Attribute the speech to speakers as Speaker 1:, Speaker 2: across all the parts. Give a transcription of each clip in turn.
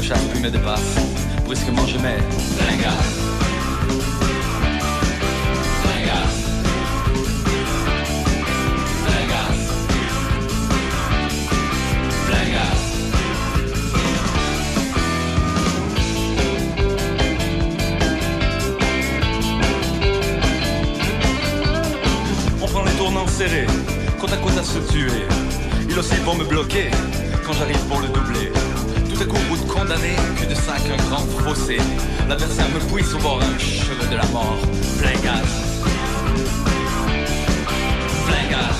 Speaker 1: me chasse puis me dépasse. Brusquement je mets tournants serrés, côte à côte à se tuer. Il aussi pour me bloquer quand j'arrive pour le doubler. Condamné, cul de sac, un grand fossé. L'adversaire me pousse au bord un cheveu de la mort. Plein gaz. Plein gaz.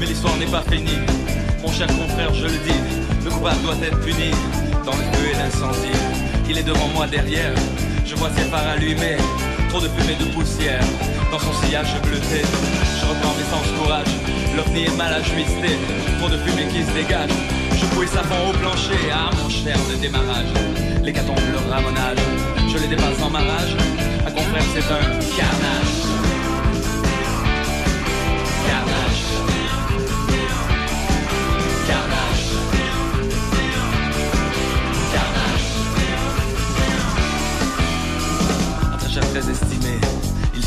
Speaker 1: Mais l'histoire n'est pas finie. Mon cher confrère, je le dis, le coupable doit être puni dans le feu et l'incendie. Il est devant moi derrière, je vois ses phares allumés, trop de fumée de poussière dans son sillage bleuté. Je reprends mes sens courage, l'ovni est mal ajusté, trop de fumée qui se dégage. Je pouille sa fond au plancher, ah mon cher de démarrage. L'hécatombe, le ramonage, je les dépasse en ma rage. À confrère, c'est un. Carnage.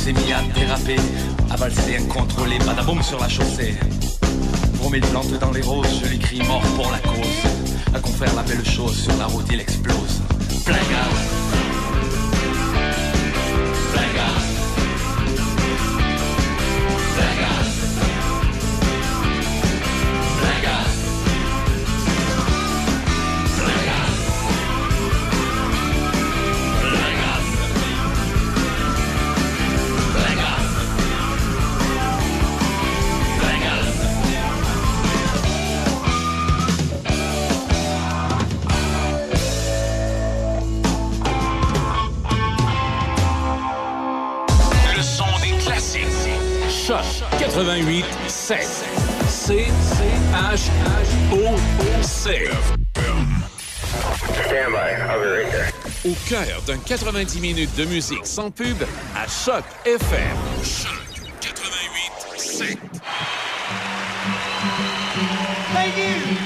Speaker 1: S'est mis à déraper, à valser incontrôlé, badaboum sur la chaussée. Pour mille plantes dans les roses, je lui crie mort pour la cause. Un confrère la belle chose, sur la route il explose.
Speaker 2: 88 7. C C H H O O C.
Speaker 3: Stand by. I'll be right there.
Speaker 2: Au cœur d'un 90 minutes de musique sans pub à Choc FM. Choc 88 7.
Speaker 4: Thank you.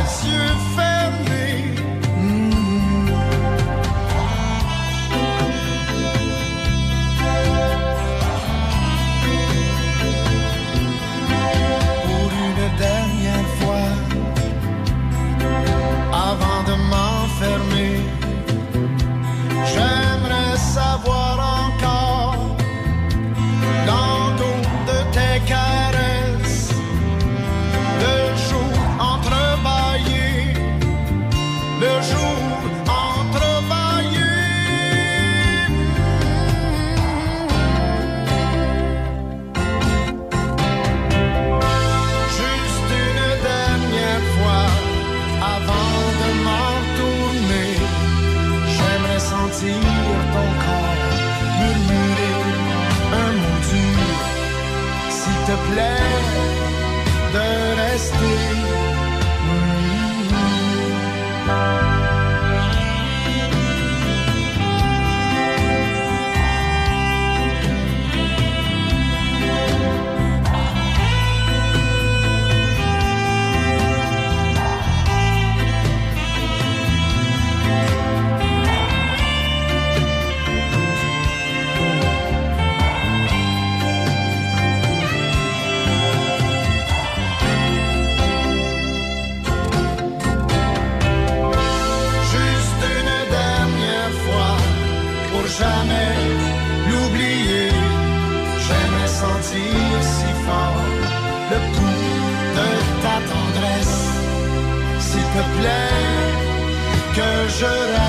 Speaker 3: Les yeux
Speaker 5: fermés. Que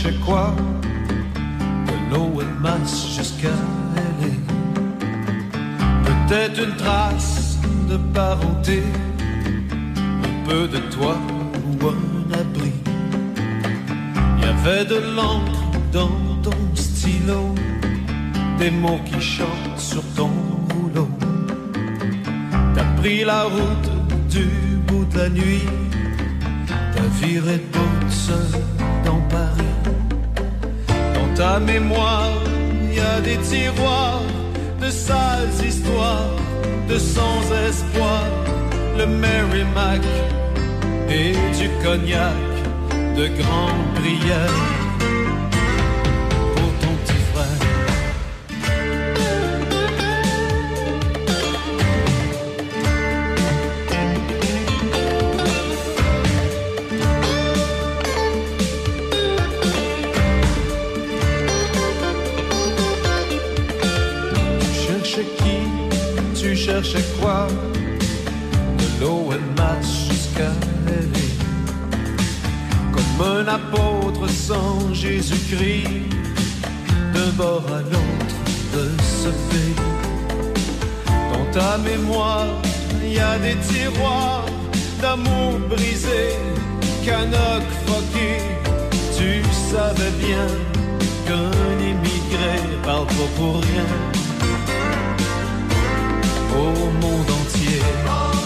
Speaker 5: Tu
Speaker 6: cherches quoi De l'OMS jusqu'à LA Peut-être une trace de parenté Un peu de toi ou un abri. Il y avait de l'encre dans ton stylo Des mots qui chantent sur ton rouleau. T'as pris la route du bout de la nuit T'as viré toute seule ta mémoire, il y a des tiroirs de sales histoires, de sans espoir. Le Merrimack et du cognac, de grandes prières De bord à l'autre de ce pays. Dans ta mémoire, il y a des tiroirs d'amour brisé, canoc foqué. Tu savais bien
Speaker 7: qu'un immigré parle pas pour rien au monde entier.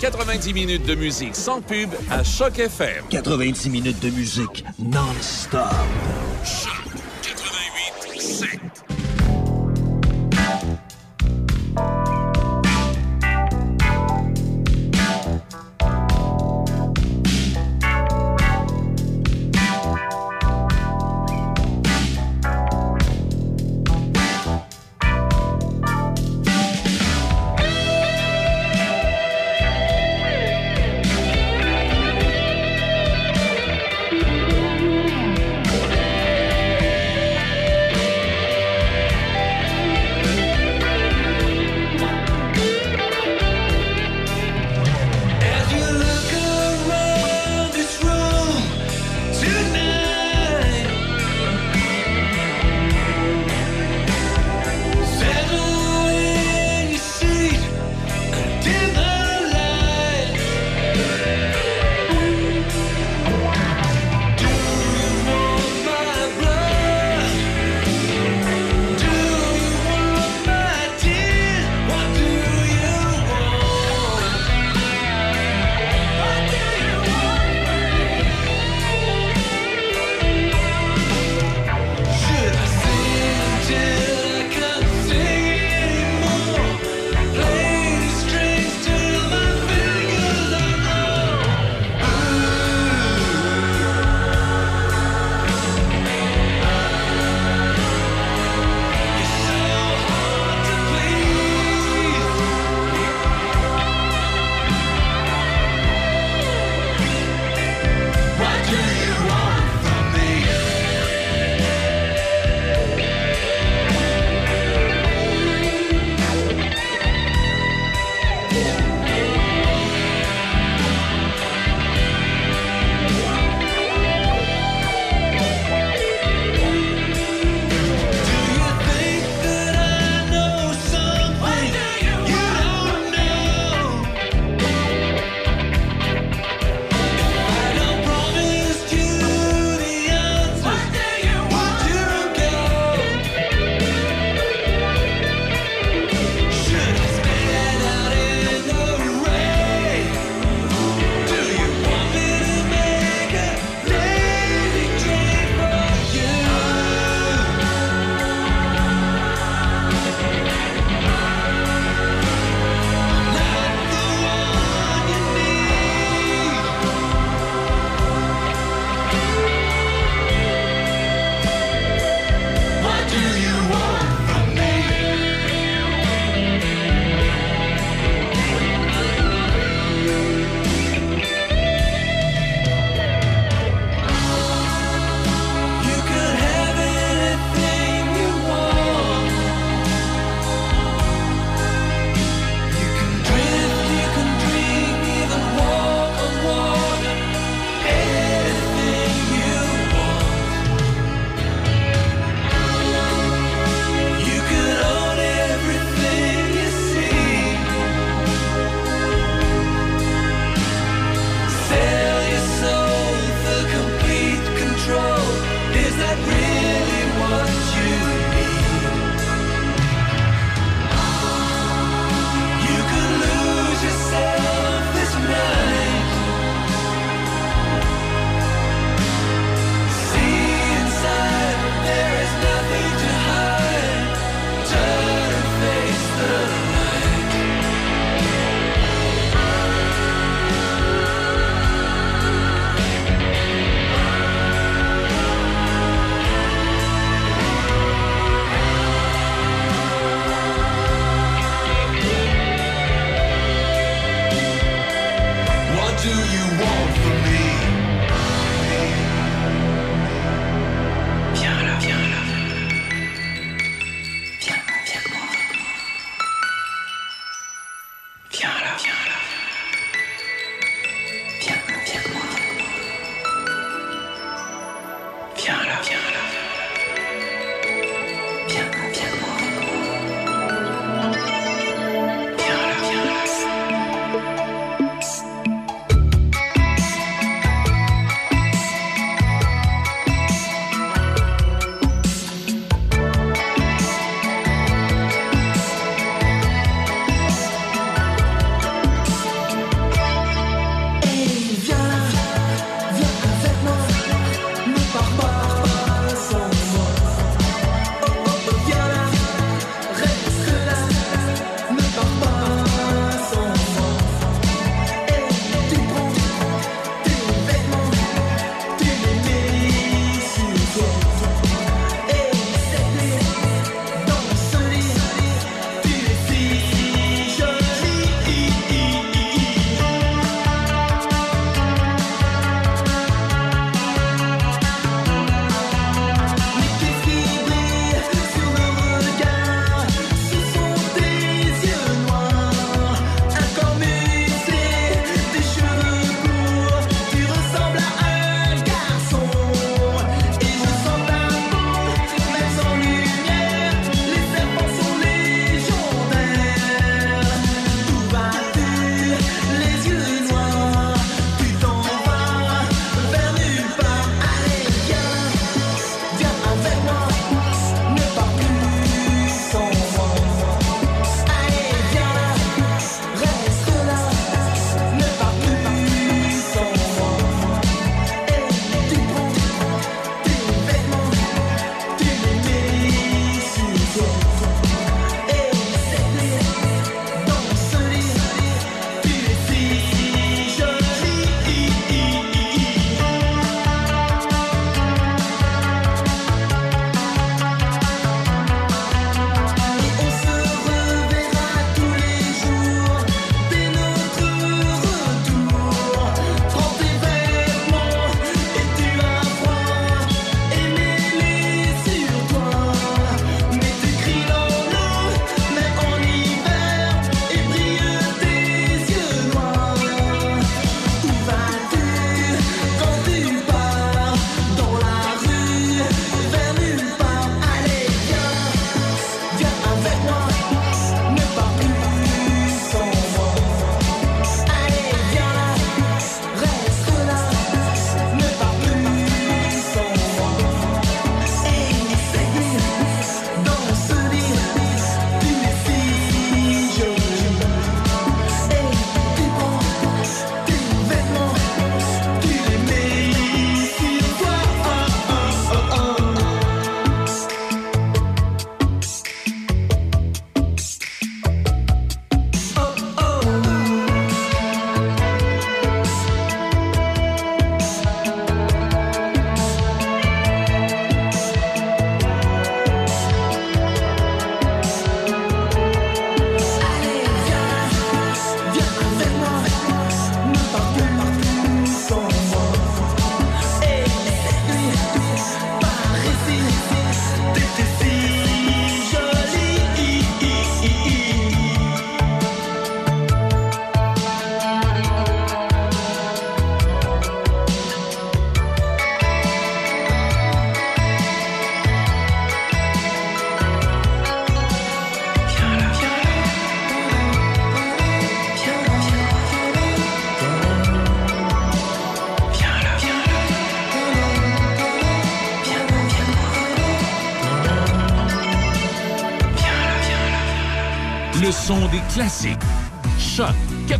Speaker 2: 90 minutes de musique sans pub à Choc FM.
Speaker 8: 90 minutes de musique non-stop.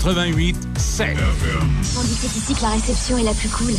Speaker 2: 88 7.
Speaker 9: On dit c'est ici que la réception est la plus cool.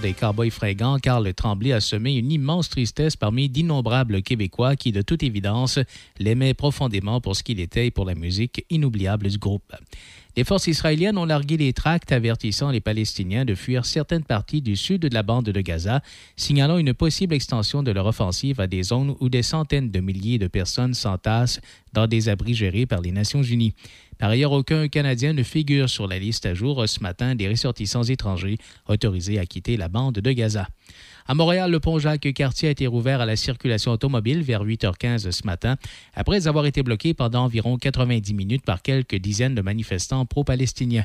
Speaker 10: Des Cowboys fringants, Carl Tremblay a semé une immense tristesse parmi d'innombrables Québécois qui, de toute évidence, l'aimaient profondément pour ce qu'il était et pour la musique inoubliable du groupe. Les forces israéliennes ont largué les tracts avertissant les Palestiniens de fuir certaines parties du sud de la bande de Gaza, signalant une possible extension de leur offensive à des zones où des centaines de milliers de personnes s'entassent dans des abris gérés par les Nations unies. Par ailleurs, aucun Canadien ne figure sur la liste à jour ce matin des ressortissants étrangers autorisés à quitter la bande de Gaza. À Montréal, le pont Jacques-Cartier a été rouvert à la circulation automobile vers 8h15 ce matin, après avoir été bloqué pendant environ 90 minutes par quelques dizaines de manifestants pro-palestiniens.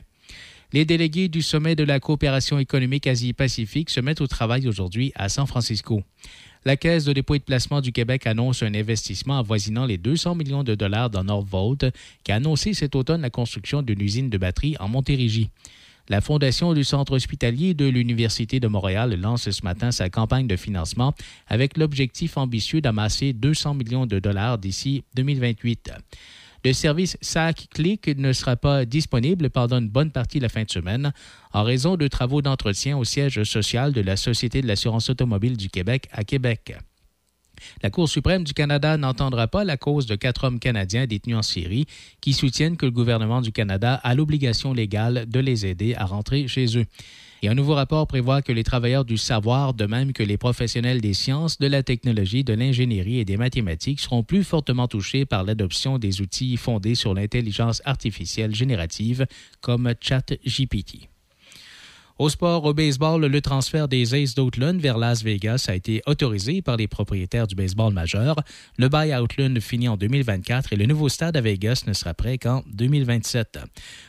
Speaker 10: Les délégués du sommet de la coopération économique Asie-Pacifique se mettent au travail aujourd'hui à San Francisco. La Caisse de dépôt et de placement du Québec annonce un investissement avoisinant les 200 millions de dollars dans Northvolt, qui a annoncé cet automne la construction d'une usine de batterie en Montérégie. La Fondation du Centre hospitalier de l'Université de Montréal lance ce matin sa campagne de financement avec l'objectif ambitieux d'amasser 200 millions de dollars d'ici 2028. Le service SAC Click ne sera pas disponible pendant une bonne partie de la fin de semaine en raison de travaux d'entretien au siège social de la Société de l'assurance automobile du Québec à Québec. La Cour suprême du Canada n'entendra pas la cause de quatre hommes canadiens détenus en Syrie qui soutiennent que le gouvernement du Canada a l'obligation légale de les aider à rentrer chez eux. Et un nouveau rapport prévoit que les travailleurs du savoir, de même que les professionnels des sciences, de la technologie, de l'ingénierie et des mathématiques, seront plus fortement touchés par l'adoption des outils fondés sur l'intelligence artificielle générative comme ChatGPT. Au sport, au baseball, le transfert des Aces d'Outland vers Las Vegas a été autorisé par les propriétaires du baseball majeur. Le bail à Outland finit en 2024 et le nouveau stade à Vegas ne sera prêt qu'en 2027.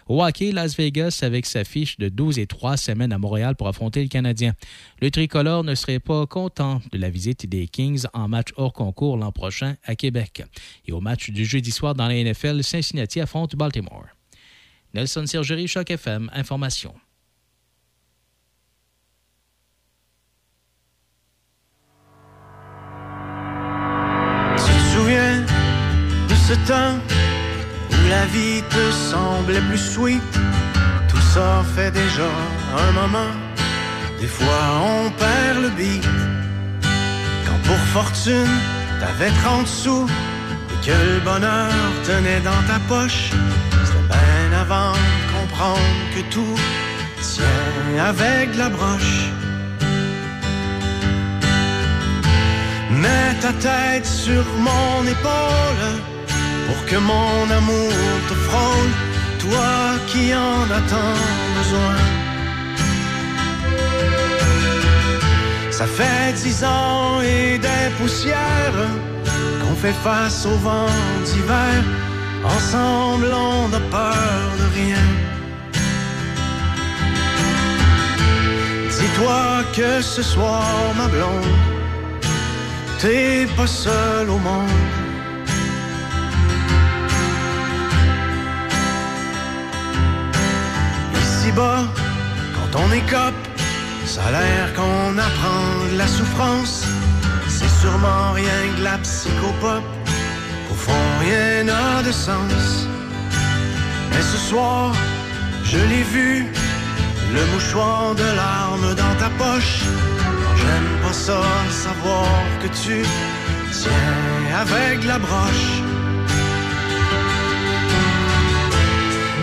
Speaker 10: Au hockey, Las Vegas avec sa fiche de 12 et 3 semaines à Montréal pour affronter le Canadien. Le tricolore ne serait pas content de la visite des Kings en match hors concours l'an prochain à Québec. Et au match du jeudi soir dans la NFL, Cincinnati affronte Baltimore. Nelson Sergerie, Choc FM, Information.
Speaker 11: Ce temps où la vie te semblait plus sweet. Tout ça fait déjà un moment. Des fois on perd le beat. Quand pour fortune t'avais 30 sous Et que le bonheur tenait dans ta poche C'était bien avant de comprendre que tout tient avec la broche. Mets ta tête sur mon épaule pour que mon amour te frôle, toi qui en as tant besoin. Ça fait dix ans et des poussières qu'on fait face au vent d'hiver. Ensemble, on n'a peur de rien. Dis-toi que ce soir, ma blonde, t'es pas seul au monde. Quand on écope, ça a l'air qu'on apprend la souffrance. C'est sûrement rien que la psychopop. Au fond, rien n'a de sens. Mais ce soir, je l'ai vu, le mouchoir de larmes dans ta poche. J'aime pas ça, savoir que tu tiens avec la broche.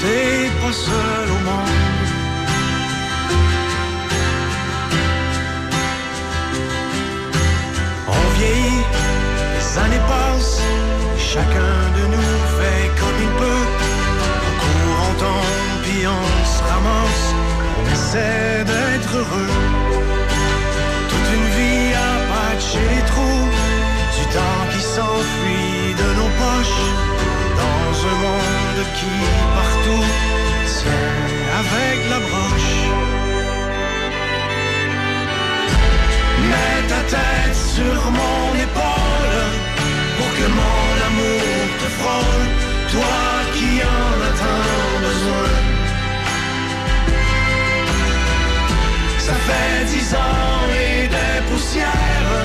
Speaker 11: t'es pas seul au monde. On vieillit, les années passent, chacun de nous fait comme il peut. On court, on tombe, puis on se ramasse, on essaie d'être heureux. Toute une vie à patcher les trous, du temps qui s'enfuit de nos poches, dans un monde qui partout tient avec la broche. Mets ta tête sur mon épaule pour que mon amour te frôle, toi qui en as tant besoin. Ça fait dix ans et des poussières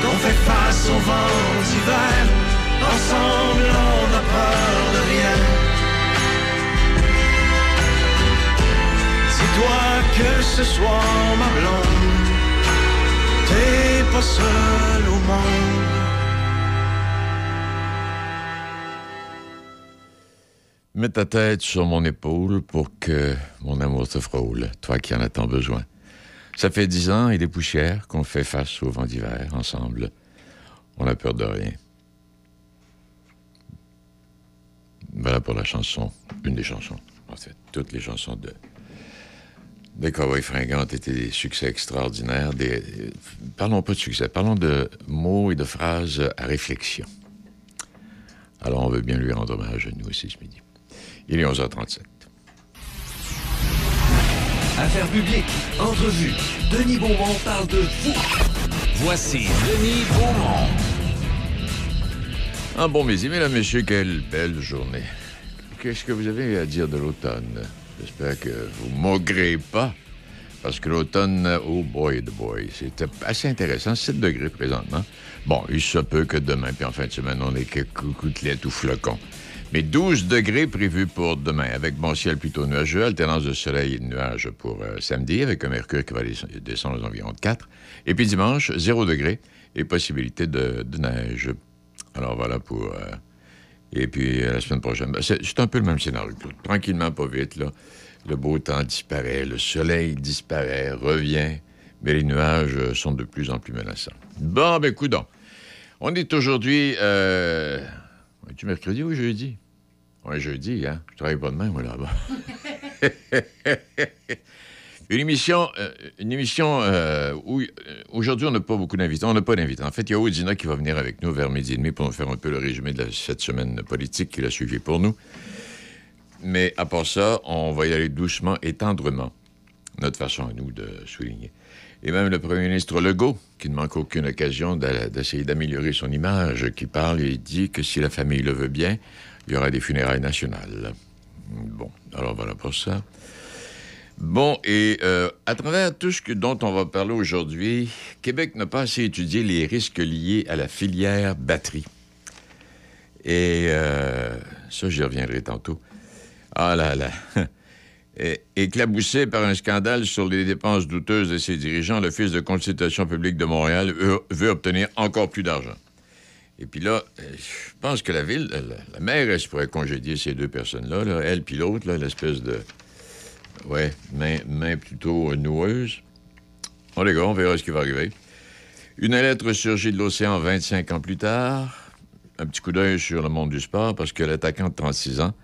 Speaker 11: qu'on fait face au vent d'hiver. Ensemble, on n'a peur de rien. Dis-toi que ce soir, ma blonde, t'es pas seul au monde.
Speaker 12: Mets ta tête sur mon épaule pour que mon amour te frôle, toi qui en as tant besoin. Ça fait dix ans et des poussières qu'on fait face au vent d'hiver ensemble. On n'a peur de rien. Voilà pour la chanson, une des chansons, en fait, toutes les chansons de des Cowboys fringants ont été des succès extraordinaires. Des... Parlons pas de succès, parlons de mots et de phrases à réflexion. Alors, on veut bien lui rendre hommage à nous aussi ce midi. Il est 11h37.
Speaker 13: Affaires publiques, entrevue. Denis Beaumont parle de vous.
Speaker 2: Voici Denis Beaumont.
Speaker 12: Ah bon midi, mesdames, messieurs, quelle belle journée. Qu'est-ce que vous avez à dire de l'automne? J'espère que vous ne maugrez pas, parce que l'automne, oh boy, the boy, c'est assez intéressant. 7 degrés présentement. Bon, il se peut que demain, puis en fin de semaine, on ait quelques coucouclettes ou flocons. Mais 12 degrés prévus pour demain, avec bon ciel plutôt nuageux, alternance de soleil et de nuages pour euh, samedi, avec un mercure qui va des- descendre aux environs de 4. Et puis dimanche, 0 degré et possibilité de, de neige. Alors voilà pour... euh, et puis euh, la semaine prochaine, ben, c'est un peu le même scénario. Tranquillement, pas vite, là. Le beau temps disparaît, le soleil disparaît, revient, mais les nuages euh, sont de plus en plus menaçants. Bon, ben, coudons. On est aujourd'hui... Euh... tu mercredi ou jeudi? Oui, jeudi, hein? Je travaille pas demain, moi, là-bas. Une émission, euh, une émission euh, où euh, aujourd'hui on n'a pas beaucoup d'invités. On n'a pas d'invités. En fait, il y a Odina qui va venir avec nous vers midi et demi pour nous faire un peu le résumé de cette semaine politique qu'il a suivi pour nous. Mais à part ça, on va y aller doucement et tendrement. Notre façon à nous de souligner. Et même le premier ministre Legault, qui ne manque aucune occasion d'essayer d'améliorer son image, qui parle et dit que si la famille le veut bien, il y aura des funérailles nationales. Bon, alors voilà pour ça. Bon, et euh, à travers tout ce dont on va parler aujourd'hui, Québec n'a pas assez étudié les risques liés à la filière batterie. Et euh, ça, j'y reviendrai tantôt. Ah là là. Éclaboussé par un scandale sur les dépenses douteuses de ses dirigeants, l'Office de consultation publique de Montréal veut, obtenir encore plus d'argent. Et puis là, euh, je pense que la ville, la, la mairesse pourrait congédier ces deux personnes-là, là, elle puis l'autre, l'espèce de... Ouais, main, plutôt noueuse. Bon, les gars, on verra ce qui va arriver. Une lettre surgit de l'océan 25 ans plus tard. Un petit coup d'œil sur le monde du sport parce que l'attaquant de 36 ans,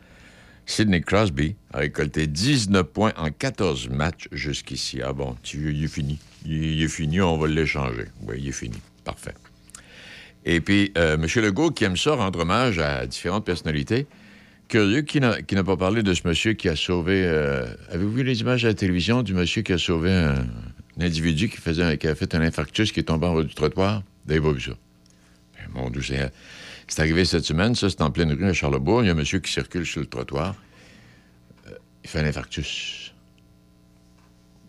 Speaker 12: Sidney Crosby, a récolté 19 points en 14 matchs jusqu'ici. Ah bon, il est fini. Il, il est fini, on va l'échanger. Oui, il est fini. Parfait. Et puis, euh, M. Legault, qui aime ça, rendre hommage à différentes personnalités. Curieux, qui n'a pas parlé de ce monsieur qui a sauvé... euh, Avez-vous vu les images à la télévision du monsieur qui a sauvé un, individu qui, faisait qui a fait un infarctus qui est tombé en bas du trottoir? Vous pas vu ça? Mon Dieu, c'est arrivé cette semaine, ça, c'est en pleine rue à Charlebourg. Il y a un monsieur qui circule sur le trottoir. Euh, il fait un infarctus.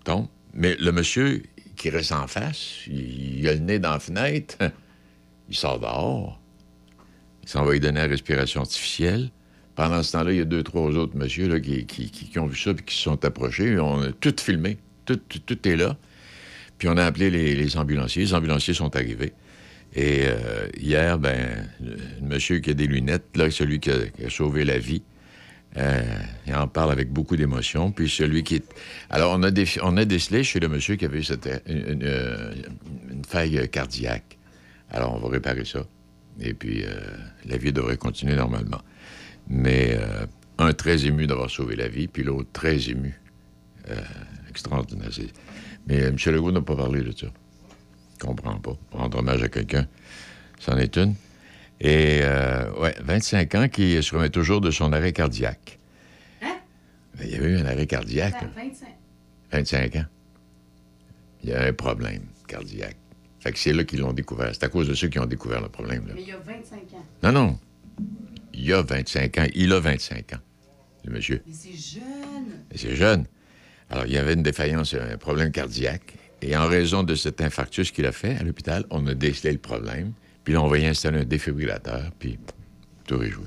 Speaker 12: Donc, mais le monsieur qui reste en face, il, il a le nez dans la fenêtre, il sort dehors. Il s'en va lui donner la respiration artificielle. Pendant ce temps-là, il y a deux, trois autres messieurs qui, ont vu ça et qui se sont approchés. On a tout filmé. Tout, est là. Puis on a appelé les, ambulanciers. Les ambulanciers sont arrivés. Et euh, hier, ben, le, monsieur qui a des lunettes, là, celui qui a, sauvé la vie, euh, il en parle avec beaucoup d'émotion. Puis celui qui. Alors, on a, déf- on a décelé chez le monsieur qui avait euh, une faille cardiaque. Alors, on va réparer ça. Et puis, la vie devrait continuer normalement. Mais euh, un très ému d'avoir sauvé la vie, puis l'autre très ému. Euh, extraordinaire. Mais euh, M. Legault n'a pas parlé de ça. Je comprends pas. Rendre hommage à quelqu'un, c'en est une. Et, euh, ouais, 25 ans qui se remet toujours de son arrêt cardiaque.
Speaker 14: Hein?
Speaker 12: Ben, Il y avait eu un arrêt cardiaque, là.
Speaker 14: 25.
Speaker 12: 25 ans. Il y a un problème cardiaque. Fait que c'est là qu'ils l'ont découvert. C'est à cause de ceux qui ont découvert le problème. Là.
Speaker 14: Mais il y a 25 ans.
Speaker 12: Non, non. Il y a 25 ans. Il a 25 ans, le monsieur.
Speaker 14: Mais c'est jeune.
Speaker 12: C'est jeune. Alors, il y avait une défaillance, un problème cardiaque. Et en raison de cet infarctus qu'il a fait à l'hôpital, on a décelé le problème. Puis là, on va y installer un défibrillateur, puis tout est joué.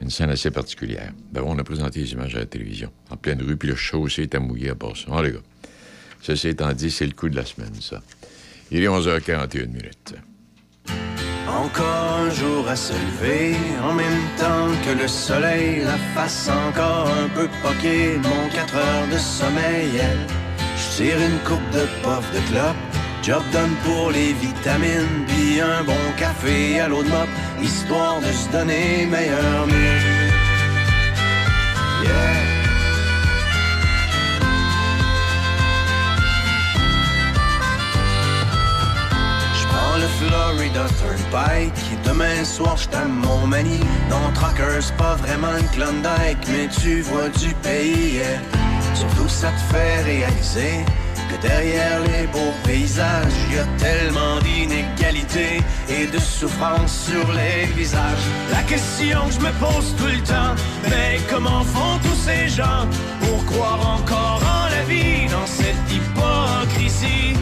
Speaker 12: Une scène assez particulière. Ben, on a présenté les images à la télévision, en pleine rue, puis le chaussée était mouillé à ça. Oh, les gars. Ceci étant dit, c'est le coup de la semaine, ça. Il est 11h41 minutes.
Speaker 11: Encore un jour à se lever, en même temps que le soleil, la face encore un peu poquée, mon 4 heures de sommeil. Je tire une coupe de puff de clope, job done pour les vitamines, puis un bon café à l'eau de mop, histoire de se donner meilleur mieux. Florida Turnpike. Demain soir, je t'aime mon mani. Non, Trucker, c'est pas vraiment une Klondike, mais tu vois du pays. Surtout, ça te fait réaliser que derrière les beaux paysages, y a tellement d'inégalités et de souffrance sur les visages. La question que je me pose tout le temps, mais comment font tous ces gens pour croire encore en la vie dans cette hypocrisie?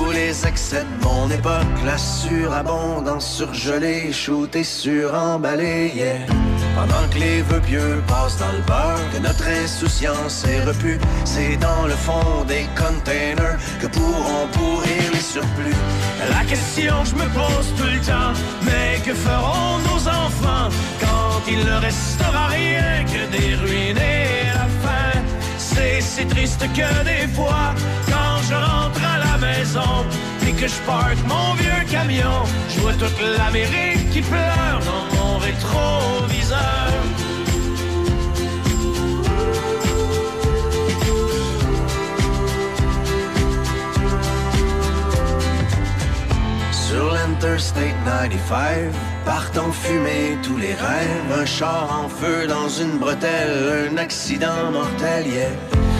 Speaker 11: tous les excès de mon époque, la surabondance surgelée, shootée, suremballée, yeah. Pendant que les vœux pieux passent dans le beurre, que notre insouciance est repue, c'est dans le fond des containers que pourront pourrir les surplus. La question que je me pose tout le temps, mais que feront nos enfants quand il ne restera rien que des ruines et la faim? C'est si triste que des fois, je rentre à la maison, et que je parque mon vieux camion, je vois toute l'Amérique qui pleure dans mon rétroviseur. Sur l'Interstate 95, partant fumer tous les rêves, un char en feu dans une bretelle, un accident mortel, yeah.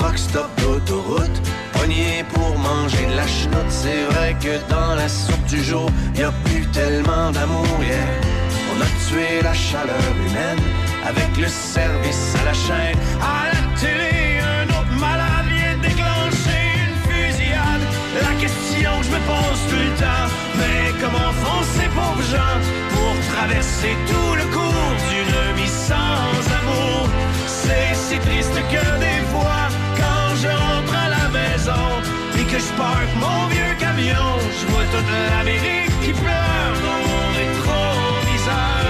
Speaker 11: Truck stop d'autoroute, pogné pour manger de la chenoute. C'est vrai que dans la soupe du jour, y a plus tellement d'amour. On a tué la chaleur humaine avec le service à la chaîne. À la télé, un autre malade vient déclencher une fusillade. La question que je me pose tout le temps, mais comment font ces pauvres gens pour traverser tout le cours d'une vie je parque mon vieux camion, je vois toute l'Amérique qui pleure dans mon rétroviseur.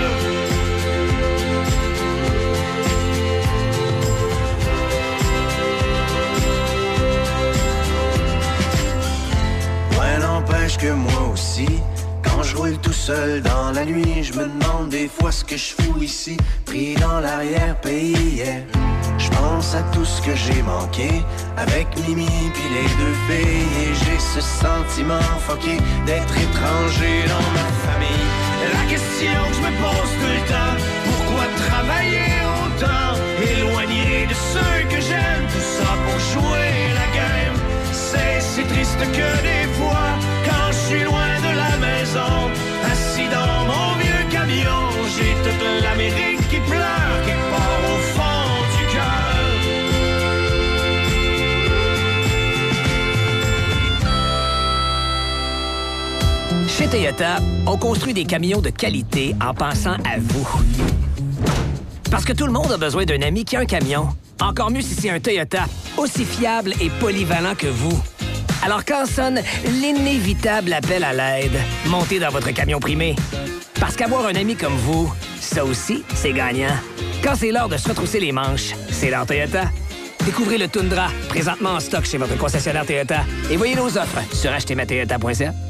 Speaker 11: Ouais, n'empêche que moi aussi, quand je roule tout seul dans la nuit, je me demande des fois ce que je fous ici, pris dans l'arrière-pays. Je pense à tout ce que j'ai manqué avec Mimi puis les deux filles et j'ai ce sentiment fucké d'être étranger dans ma famille. La question que je me pose tout le temps, pourquoi travailler autant, éloigné de ceux que j'aime, tout ça pour jouer la game. C'est si triste que des
Speaker 15: Toyota, on construit des camions de qualité en pensant à vous. Parce que tout le monde a besoin d'un ami qui a un camion. Encore mieux si c'est un Toyota, aussi fiable et polyvalent que vous. Alors quand sonne l'inévitable appel à l'aide, montez dans votre camion primé. Parce qu'avoir un ami comme vous, ça aussi, c'est gagnant. Quand c'est l'heure de se retrousser les manches, c'est l'heure Toyota. Découvrez le Tundra, présentement en stock chez votre concessionnaire Toyota. Et voyez nos offres sur achetezmatoyota.ca.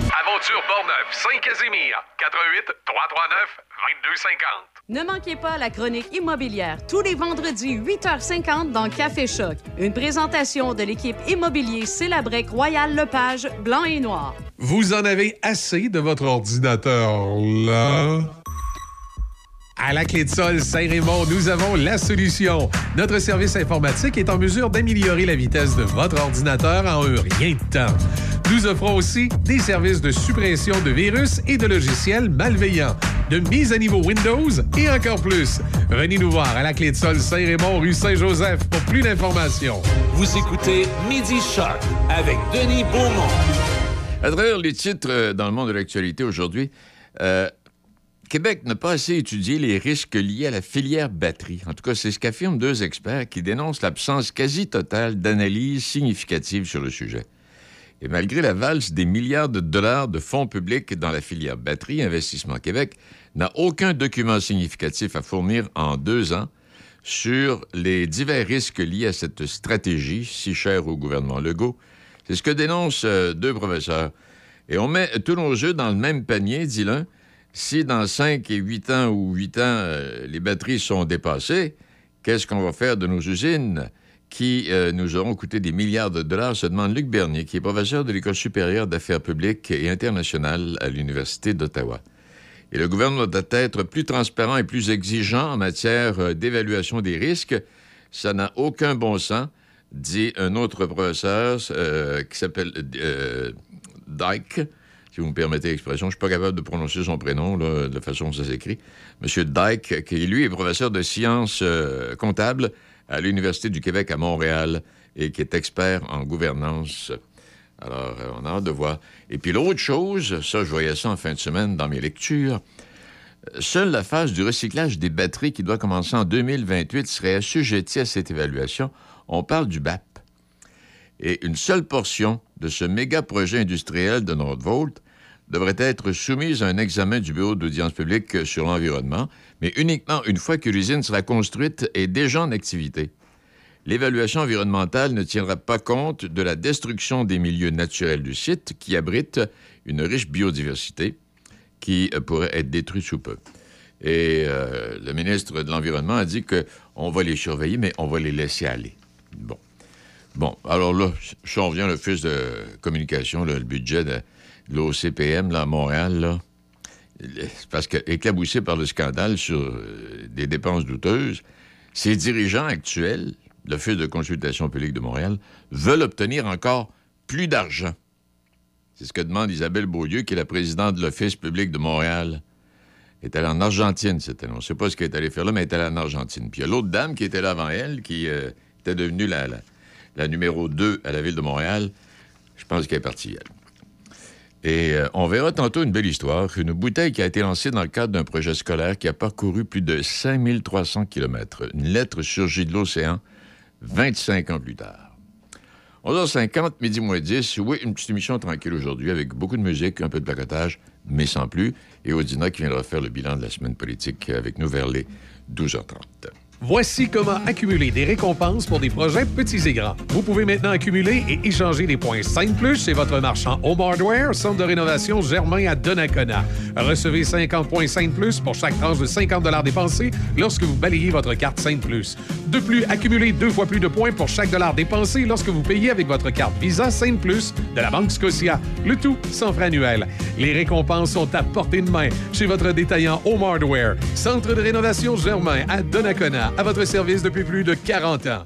Speaker 16: Toiture Portneuf, Saint-Casimir, 88 339 2250.
Speaker 17: Ne manquez pas la chronique immobilière tous les vendredis 8h50 dans Café Choc. Une présentation de l'équipe immobilier Célabrec Royal Lepage, blanc et noir.
Speaker 16: Vous en avez assez de votre ordinateur là? À la clé de sol Saint-Raymond, nous avons la solution. Notre service informatique est en mesure d'améliorer la vitesse de votre ordinateur en un rien de temps. Nous offrons aussi des services de suppression de virus et de logiciels malveillants, de mise à niveau Windows et encore plus. Venez nous voir à la clé de sol Saint-Raymond, rue Saint-Joseph pour plus d'informations.
Speaker 2: Vous écoutez Midi Choc avec Denis Beaumont.
Speaker 12: À travers les titres euh, dans le monde de l'actualité aujourd'hui, euh, Québec n'a pas assez étudié les risques liés à la filière batterie. En tout cas, c'est ce qu'affirment deux experts qui dénoncent l'absence quasi totale d'analyse significative sur le sujet. Et malgré la valse des milliards de dollars de fonds publics dans la filière batterie, Investissement Québec n'a aucun document significatif à fournir en deux ans sur les divers risques liés à cette stratégie si chère au gouvernement Legault. C'est ce que dénoncent euh, deux professeurs. Et on met tous nos jeux dans le même panier, dit l'un. Si dans 5 et 8 ans ou 8 ans, euh, les batteries sont dépassées, qu'est-ce qu'on va faire de nos usines qui euh, nous auront coûté des milliards de dollars, se demande Luc Bernier, qui est professeur de l'École supérieure d'affaires publiques et internationales à l'Université d'Ottawa. Et le gouvernement doit être plus transparent et plus exigeant en matière euh, d'évaluation des risques. Ça n'a aucun bon sens, dit un autre professeur qui s'appelle Dyke, si vous me permettez l'expression. Je ne suis pas capable de prononcer son prénom de la façon dont ça s'écrit. Monsieur Dyke, qui lui est professeur de sciences euh, comptables à l'Université du Québec à Montréal et qui est expert en gouvernance. Alors, euh, on a hâte de voir. Et puis l'autre chose, ça, je voyais ça en fin de semaine dans mes lectures. Seule la phase du recyclage des batteries qui doit commencer en 2028 serait assujettie à cette évaluation. On parle du BAP. Et une seule portion de ce méga projet industriel de Nordvolt devrait être soumise à un examen du Bureau d'audience publique sur l'environnement, mais uniquement une fois que l'usine sera construite et déjà en activité. L'évaluation environnementale ne tiendra pas compte de la destruction des milieux naturels du site qui abrite une riche biodiversité qui euh, pourrait être détruite sous peu. Et euh, le ministre de l'Environnement a dit qu'on va les surveiller, mais on va les laisser aller. Bon. Bon, alors là, si on revient l'Office de communication, le budget de l'OCPM à Montréal, là, parce que, éclaboussé par le scandale sur euh, des dépenses douteuses, ses dirigeants actuels, l'Office de consultation publique de Montréal, veulent obtenir encore plus d'argent. C'est ce que demande Isabelle Beaulieu, qui est la présidente de l'Office public de Montréal. Est allée en Argentine cette année. On ne sait pas ce qu'elle est allée faire là, mais elle est allée en Argentine. Puis il y a l'autre dame qui était là avant elle, qui euh, était devenue la, la numéro 2 à la ville de Montréal. Je pense qu'elle est partie, elle. Et euh, on verra tantôt une belle histoire, une bouteille qui a été lancée dans le cadre d'un projet scolaire qui a parcouru plus de 5300 kilomètres. Une lettre surgit de l'océan 25 ans plus tard. 11h50, midi moins 10. Oui, une petite émission tranquille aujourd'hui avec beaucoup de musique, un peu de placotage, mais sans plus. Et Odina qui viendra faire le bilan de la semaine politique avec nous vers les 12h30.
Speaker 16: Voici comment accumuler des récompenses pour des projets petits et grands. Vous pouvez maintenant accumuler et échanger des points 5 plus chez votre marchand Home Hardware, centre de rénovation Germain à Donnacona. Recevez 50 points 5 plus pour chaque tranche de 50 dépensés lorsque vous balayez votre carte 5 plus. De plus, accumulez deux fois plus de points pour chaque dollar dépensé lorsque vous payez avec votre carte Visa 5 plus de la Banque Scotia. Le tout sans frais annuel. Les récompenses sont à portée de main chez votre détaillant Home Hardware, centre de rénovation Germain à Donnacona à votre service depuis plus de 40 ans.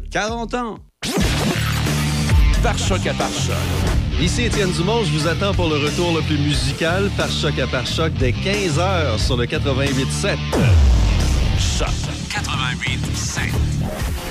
Speaker 18: 40 ans.
Speaker 2: Par choc à par choc.
Speaker 19: Ici Étienne Dumont, je vous attends pour le retour le plus musical par choc à par choc dès 15h sur le 88.7.
Speaker 2: Choc 88.7.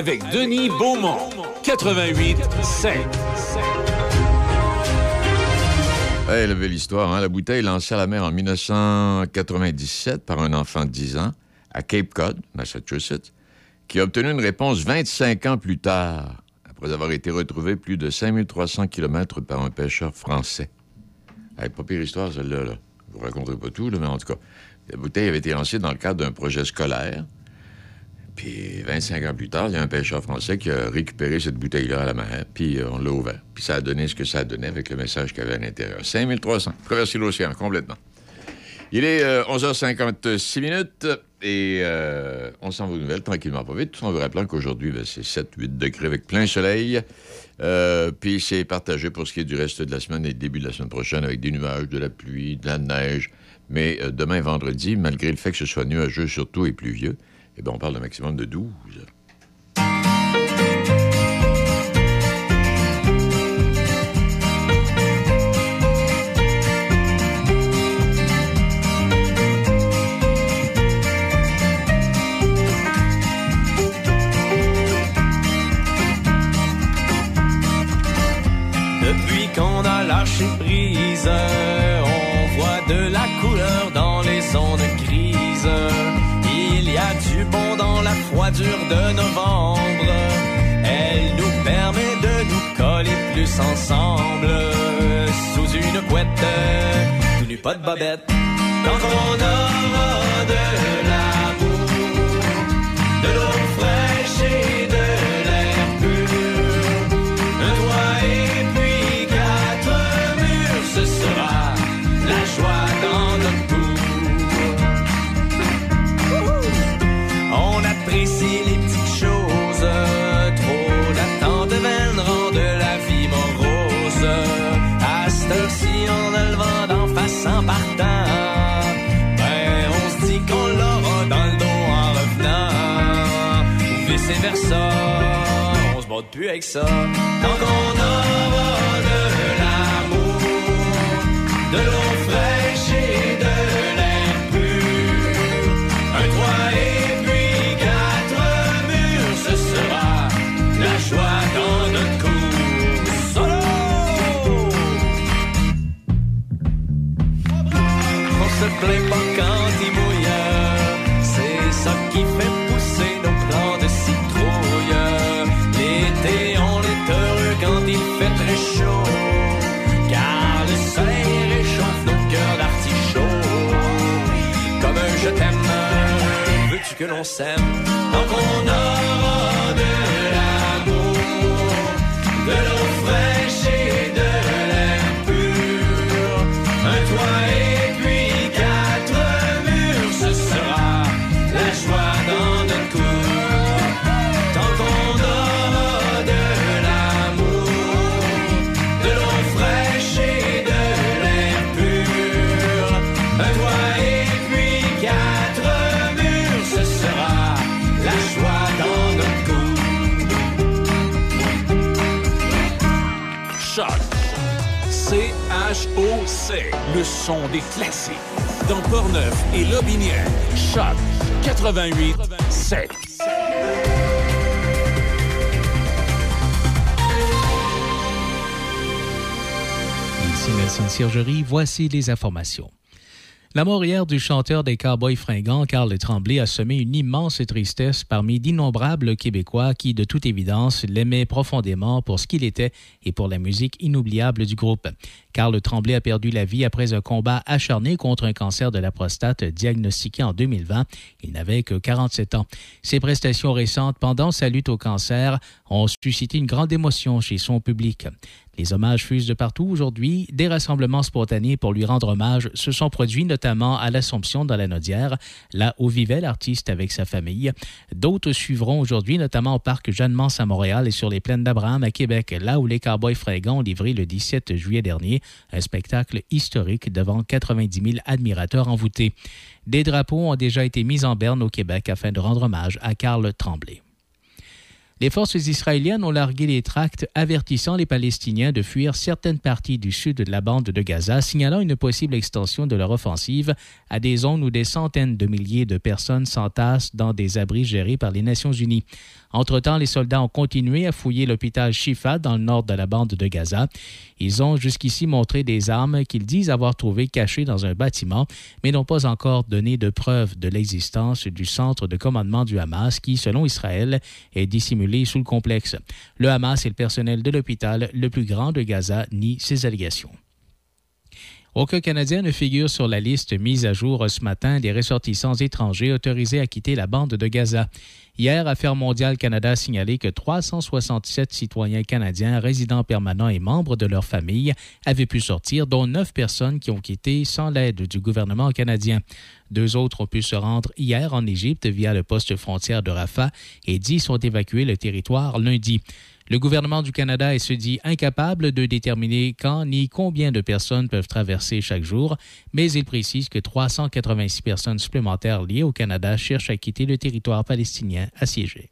Speaker 2: avec Denis Beaumont. 88 5.
Speaker 12: Hey, la belle histoire, hein? La bouteille lancée à la mer en 1997 par un enfant de 10 ans à Cape Cod, Massachusetts, qui a obtenu une réponse 25 ans plus tard, après avoir été retrouvé plus de 5300 km par un pêcheur français. Hey, pas pire histoire, celle-là. Là. Je vous raconterai pas tout, là, mais en tout cas, la bouteille avait été lancée dans le cadre d'un projet scolaire. Puis 25 ans plus tard, il y a un pêcheur français qui a récupéré cette bouteille-là à la mer, puis euh, on l'a ouvert. Puis ça a donné ce que ça a donné avec le message qu'il y avait à l'intérieur. 5300, traverser l'océan complètement. Il est euh, 11h56 minutes et euh, on s'en va aux nouvelles tranquillement, pas vite, tout en vous rappelant qu'aujourd'hui, ben, c'est 7-8 degrés avec plein soleil. Euh, puis c'est partagé pour ce qui est du reste de la semaine et début de la semaine prochaine avec des nuages, de la pluie, de la neige. Mais demain, vendredi, malgré le fait que ce soit nuageux surtout et pluvieux, eh bien, on parle d'un maximum de 12.
Speaker 11: Depuis qu'on a lâché prise, on voit de la couleur dans les zones froidure de novembre. Elle nous permet de nous coller plus ensemble. Sous une couette, tout nu pas de bobette. Quand on aura
Speaker 3: frotte plus avec ça. Tant qu'on aura de l'amour, de l'eau fraîche et de l'air pur, un toit et puis quatre murs, ce sera la joie dans notre cour. Solo! On se plaint pas quand que l'on s'aime? Tant qu'on aura
Speaker 2: C-H-O-C. Le son des classiques. Dans Portneuf et Lobinière. Choc 88 7.
Speaker 10: Ici Nelson Sirgerie, voici les informations. La mort hier du chanteur des Cowboys fringants, Carl Tremblay, a semé une immense tristesse parmi d'innombrables Québécois qui, de toute évidence, l'aimaient profondément pour ce qu'il était et pour la musique inoubliable du groupe. Carl Tremblay a perdu la vie après un combat acharné contre un cancer de la prostate diagnostiqué en 2020. Il n'avait que 47 ans. Ses prestations récentes pendant sa lutte au cancer ont suscité une grande émotion chez son public. Les hommages fusent de partout aujourd'hui. Des rassemblements spontanés pour lui rendre hommage se sont produits notamment à l'Assomption dans la Nodière, là où vivait l'artiste avec sa famille. D'autres suivront aujourd'hui, notamment au parc Jeanne-Mance à Montréal et sur les plaines d'Abraham à Québec, là où les Cowboys fringants ont livré le 17 juillet dernier un spectacle historique devant 90 000 admirateurs envoûtés. Des drapeaux ont déjà été mis en berne au Québec afin de rendre hommage à Carl Tremblay. Les forces israéliennes ont largué les tracts avertissant les Palestiniens de fuir certaines parties du sud de la bande de Gaza, signalant une possible extension de leur offensive à des zones où des centaines de milliers de personnes s'entassent dans des abris gérés par les Nations unies. Entre-temps, les soldats ont continué à fouiller l'hôpital Shifa dans le nord de la bande de Gaza. Ils ont jusqu'ici montré des armes qu'ils disent avoir trouvées cachées dans un bâtiment, mais n'ont pas encore donné de preuve de l'existence du centre de commandement du Hamas qui, selon Israël, est dissimulé sous le complexe. Le Hamas et le personnel de l'hôpital le plus grand de Gaza nient ces allégations. Aucun Canadien ne figure sur la liste mise à jour ce matin des ressortissants étrangers autorisés à quitter la bande de Gaza. Hier, Affaires mondiales Canada a signalé que 367 citoyens canadiens résidents permanents et membres de leur famille avaient pu sortir, dont neuf personnes qui ont quitté sans l'aide du gouvernement canadien. Deux autres ont pu se rendre hier en Égypte via le poste frontière de Rafah et dix ont évacué le territoire lundi. Le gouvernement du Canada est se dit incapable de déterminer quand ni combien de personnes peuvent traverser chaque jour, mais il précise que 386 personnes supplémentaires liées au Canada cherchent à quitter le territoire palestinien assiégé.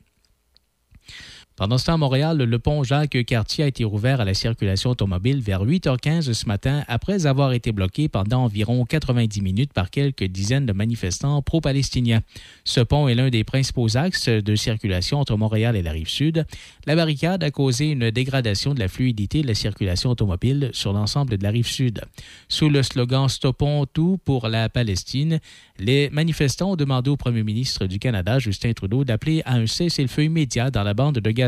Speaker 10: Pendant ce temps, à Montréal, le pont Jacques-Cartier a été rouvert à la circulation automobile vers 8h15 ce matin après avoir été bloqué pendant environ 90 minutes par quelques dizaines de manifestants pro-palestiniens. Ce pont est l'un des principaux axes de circulation entre Montréal et la rive sud. La barricade a causé une dégradation de la fluidité de la circulation automobile sur l'ensemble de la rive sud. Sous le slogan Stoppons tout pour la Palestine, les manifestants ont demandé au premier ministre du Canada, Justin Trudeau, d'appeler à un cessez-le-feu immédiat dans la bande de Gaza.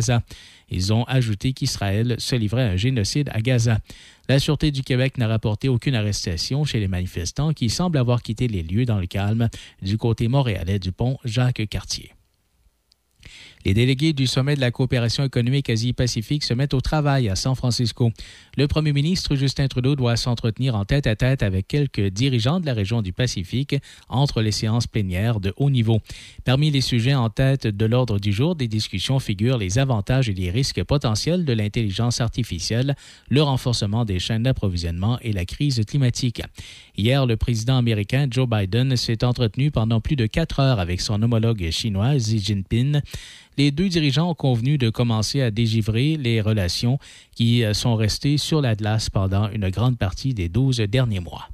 Speaker 10: Ils ont ajouté qu'Israël se livrait un génocide à Gaza. La Sûreté du Québec n'a rapporté aucune arrestation chez les manifestants qui semblent avoir quitté les lieux dans le calme du côté montréalais du pont Jacques-Cartier. Les délégués du sommet de la coopération économique Asie-Pacifique se mettent au travail à San Francisco. Le premier ministre Justin Trudeau doit s'entretenir en tête à tête avec quelques dirigeants de la région du Pacifique entre les séances plénières de haut niveau. Parmi les sujets en tête de l'ordre du jour des discussions figurent les avantages et les risques potentiels de l'intelligence artificielle, le renforcement des chaînes d'approvisionnement et la crise climatique. Hier, le président américain Joe Biden s'est entretenu pendant plus de quatre heures avec son homologue chinois Xi Jinping. Les deux dirigeants ont convenu de commencer à dégivrer les relations qui sont restées sur la glace pendant une grande partie des 12 derniers mois.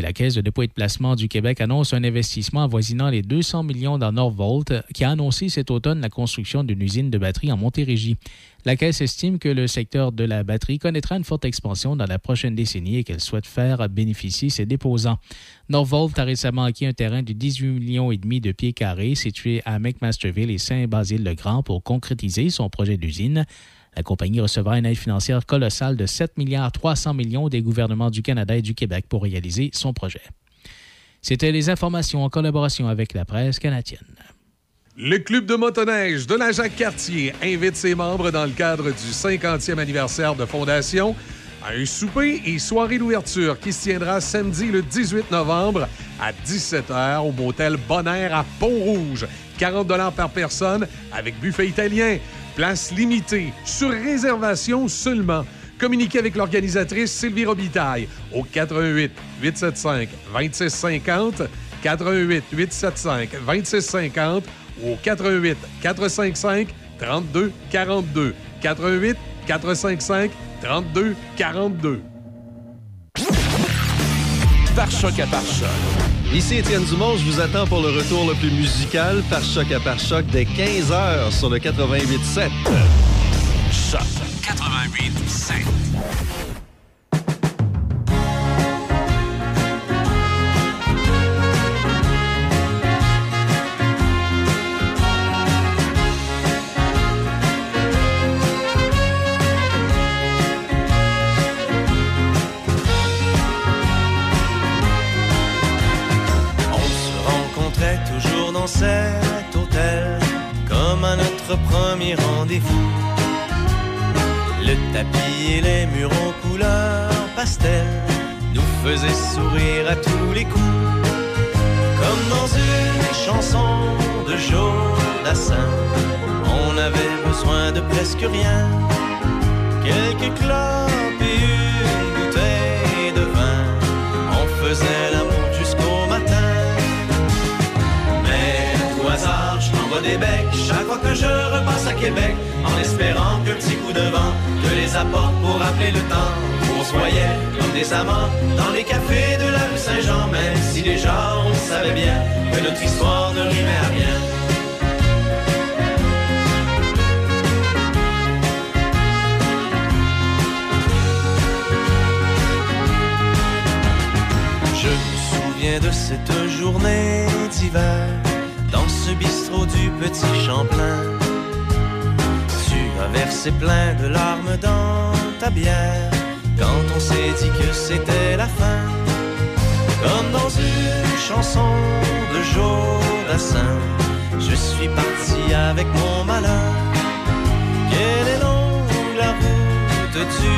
Speaker 10: La Caisse de dépôt et de placement du Québec annonce un investissement avoisinant les 200 millions dans Norvolt, qui a annoncé cet automne la construction d'une usine de batterie en Montérégie. La Caisse estime que le secteur de la batterie connaîtra une forte expansion dans la prochaine décennie et qu'elle souhaite faire bénéficier ses déposants. Norvolt a récemment acquis un terrain de 18 millions et demi de pieds carrés situé à McMasterville et Saint-Basile-le-Grand pour concrétiser son projet d'usine. La compagnie recevra une aide financière colossale de 7 milliards 300 millions des gouvernements du Canada et du Québec pour réaliser son projet. C'était les informations en collaboration avec la presse canadienne.
Speaker 16: Le Club de motoneige de la Jacques-Cartier invite ses membres dans le cadre du 50e anniversaire de fondation à un souper et soirée d'ouverture qui se tiendra samedi le 18 novembre à 17h au motel Bonaire à Pont-Rouge. 40 par personne avec buffet italien. Place limitée, sur réservation seulement. Communiquez avec l'organisatrice Sylvie Robitaille au 88 875 2650, 88 875 2650 ou au 88 455 32 42, 88 455 32 42.
Speaker 2: Par choc à par.
Speaker 19: Ici Étienne Dumont, je vous attends pour le retour le plus musical par choc à par choc dès 15h sur le 88.7.
Speaker 2: Choc 88.7.
Speaker 11: notre premier rendez-vous. Le tapis et les murs en couleur pastel nous faisaient sourire à tous les coups. Comme dans une chanson de Joe Dassin, on avait besoin de presque rien. Quelques clopes chaque fois que je repasse à Québec, en espérant que petit coup de vent te les apporte pour rappeler le temps. Où on se voyait comme des amants dans les cafés de la rue Saint-Jean, même si déjà on savait bien que notre histoire ne rimait à rien. Je me souviens de cette journée d'hiver bistrot du petit Champlain. Tu as versé plein de larmes dans ta bière quand on s'est dit que c'était la fin. Comme dans une chanson de Joe Dassin, je suis parti avec mon malheur. Quelle est longue la route du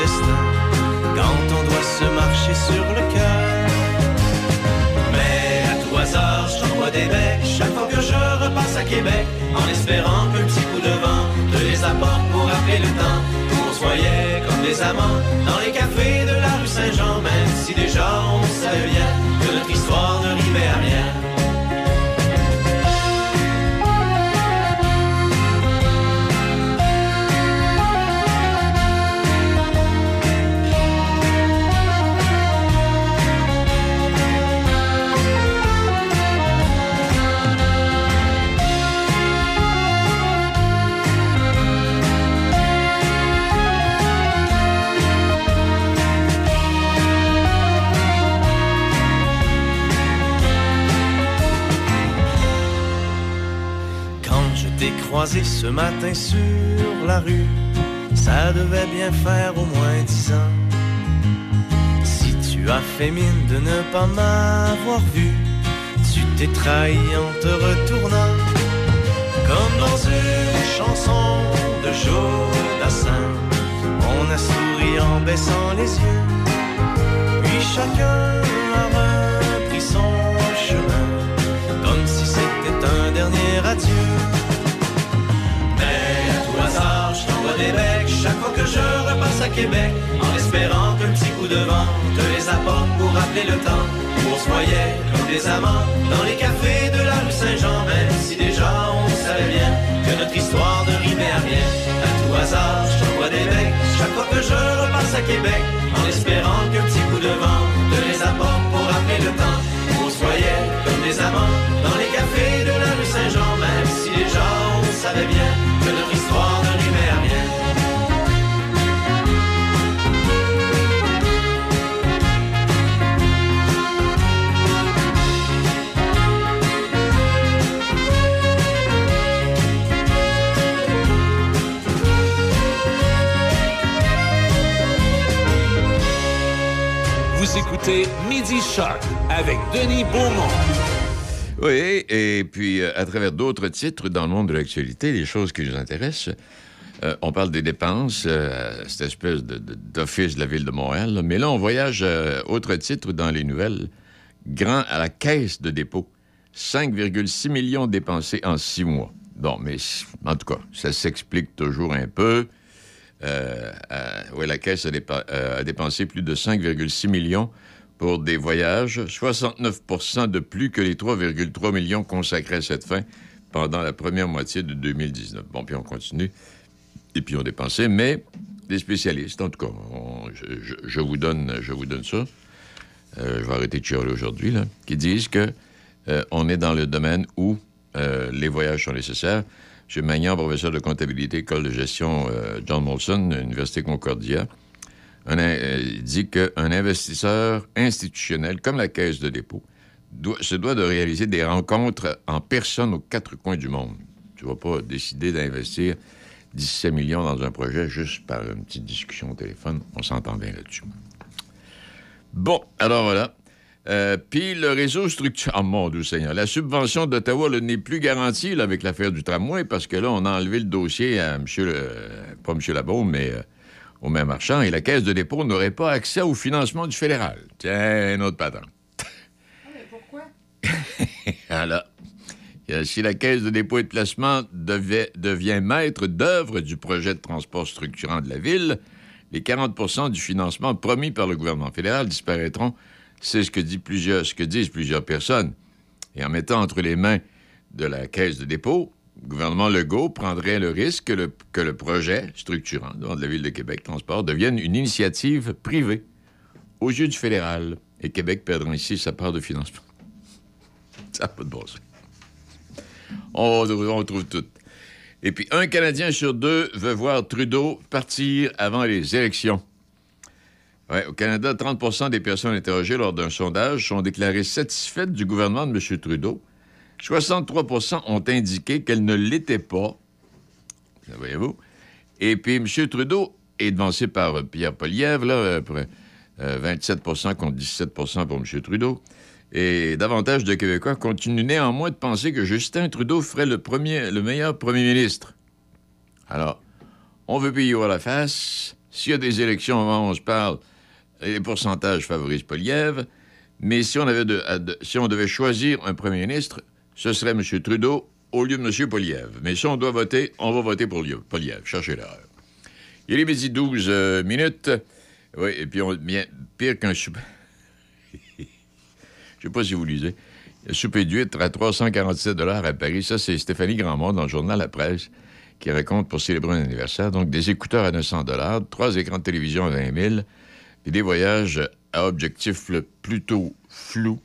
Speaker 11: destin quand on doit se marcher sur le cœur. Mais à tout hasard, je t'envoie des becs repasse à Québec, en espérant qu'un petit coup de vent te les apporte pour rappeler le temps où on se voyait comme des amants dans les cafés de la rue Saint-Jean, même si déjà on savait bien que notre histoire ne rimait à rien. Croisé ce matin sur la rue, ça devait bien faire au moins dix ans. Si tu as fait mine de ne pas m'avoir vu, tu t'es trahi en te retournant. Comme dans une chanson de Joe Dassin, on a souri en baissant les yeux. Puis chacun Québec, en espérant qu'un petit coup de vent te les apporte pour rappeler le temps où on se voyait comme des amants dans les cafés de la rue Saint-Jean, même si déjà on savait bien que notre histoire ne rimait à rien. À tout hasard, je t'envoie des becs chaque fois que je repasse à Québec, en espérant qu'un petit coup de vent te les apporte pour rappeler le temps où on se voyait comme des amants dans les cafés de la rue Saint-Jean, même si déjà on savait bien
Speaker 2: écoutez Midi Choc avec Denis Beaumont.
Speaker 12: Oui, et puis euh, à travers d'autres titres dans le monde de l'actualité, les choses qui nous intéressent, euh, on parle des dépenses, euh, cette espèce d'office de, la ville de Montréal, mais là on voyage, autre titre dans les nouvelles, grand à la caisse de dépôt, 5,6 millions dépensés en six mois. Bon, mais en tout cas, ça s'explique toujours un peu. Euh, euh, oui, la Caisse a dépensé plus de 5,6 millions pour des voyages, 69% de plus que les 3,3 millions consacrés à cette fin pendant la première moitié de 2019. Bon, puis on continue. Et puis on dépensé, mais des spécialistes, en tout cas, je, vous donne, je vous donne ça. Euh, je vais arrêter de chialer aujourd'hui, là, qui disent que euh, on est dans le domaine où euh, les voyages sont nécessaires. M. Magnan, professeur de comptabilité, école de gestion John Molson, Université Concordia, euh, dit qu'un investisseur institutionnel, comme la Caisse de dépôt, se doit de réaliser des rencontres en personne aux quatre coins du monde. Tu ne vas pas décider d'investir 17 millions dans un projet juste par une petite discussion au téléphone. On s'entend bien là-dessus. Bon, alors voilà. Euh, Puis le réseau structure... Ah, mon Dieu Seigneur. La subvention d'Ottawa n'est plus garantie avec l'affaire du tramway parce que là, on a enlevé le dossier à M. Le... pas M. Labaume, mais euh, au même marchand et la Caisse de dépôt n'aurait pas accès au financement du fédéral. Tiens, un autre patron. Alors, euh, si la Caisse de dépôt et de placement devait- devient maître d'œuvre du projet de transport structurant de la ville, les 40% du financement promis par le gouvernement fédéral disparaîtront. C'est ce que, dit plusieurs, ce que disent plusieurs personnes. Et en mettant entre les mains de la Caisse de dépôt, le gouvernement Legault prendrait le risque que le, que le projet structurant de la Ville de Québec Transport devienne une initiative privée aux yeux du fédéral. Et Québec perdra ainsi sa part de financement. Ça n'a pas de bon sens. On, on trouve tout. Et puis, un Canadien sur deux veut voir Trudeau partir avant les élections. Ouais, au Canada, 30% des personnes interrogées lors d'un sondage sont déclarées satisfaites du gouvernement de M. Trudeau. 63% ont indiqué qu'elles ne l'étaient pas. Voyez-vous? Et puis, M. Trudeau est devancé par euh, Pierre Poliev, là, euh, pour, euh, 27% contre 17% pour M. Trudeau. Et davantage de Québécois continuent néanmoins de penser que Justin Trudeau ferait le, meilleur premier ministre. Alors, on veut payer à la face. S'il y a des élections avant on se parle, les pourcentages favorisent Poliev. Mais si on, avait si on devait choisir un premier ministre, ce serait M. Trudeau au lieu de M. Poliev. Mais si on doit voter, on va voter pour Poliev. Cherchez l'erreur. Il est midi 12 euh, minutes. Oui, et puis on, bien, pire qu'un souper. Je sais pas si vous lisez. Le souper d'huître à 347 à Paris. Ça, c'est Stéphanie Grandmont dans le journal La Presse qui raconte pour célébrer un anniversaire. Donc, des écouteurs à 900 trois écrans de télévision à 20 000 et des voyages à objectif le plutôt flou.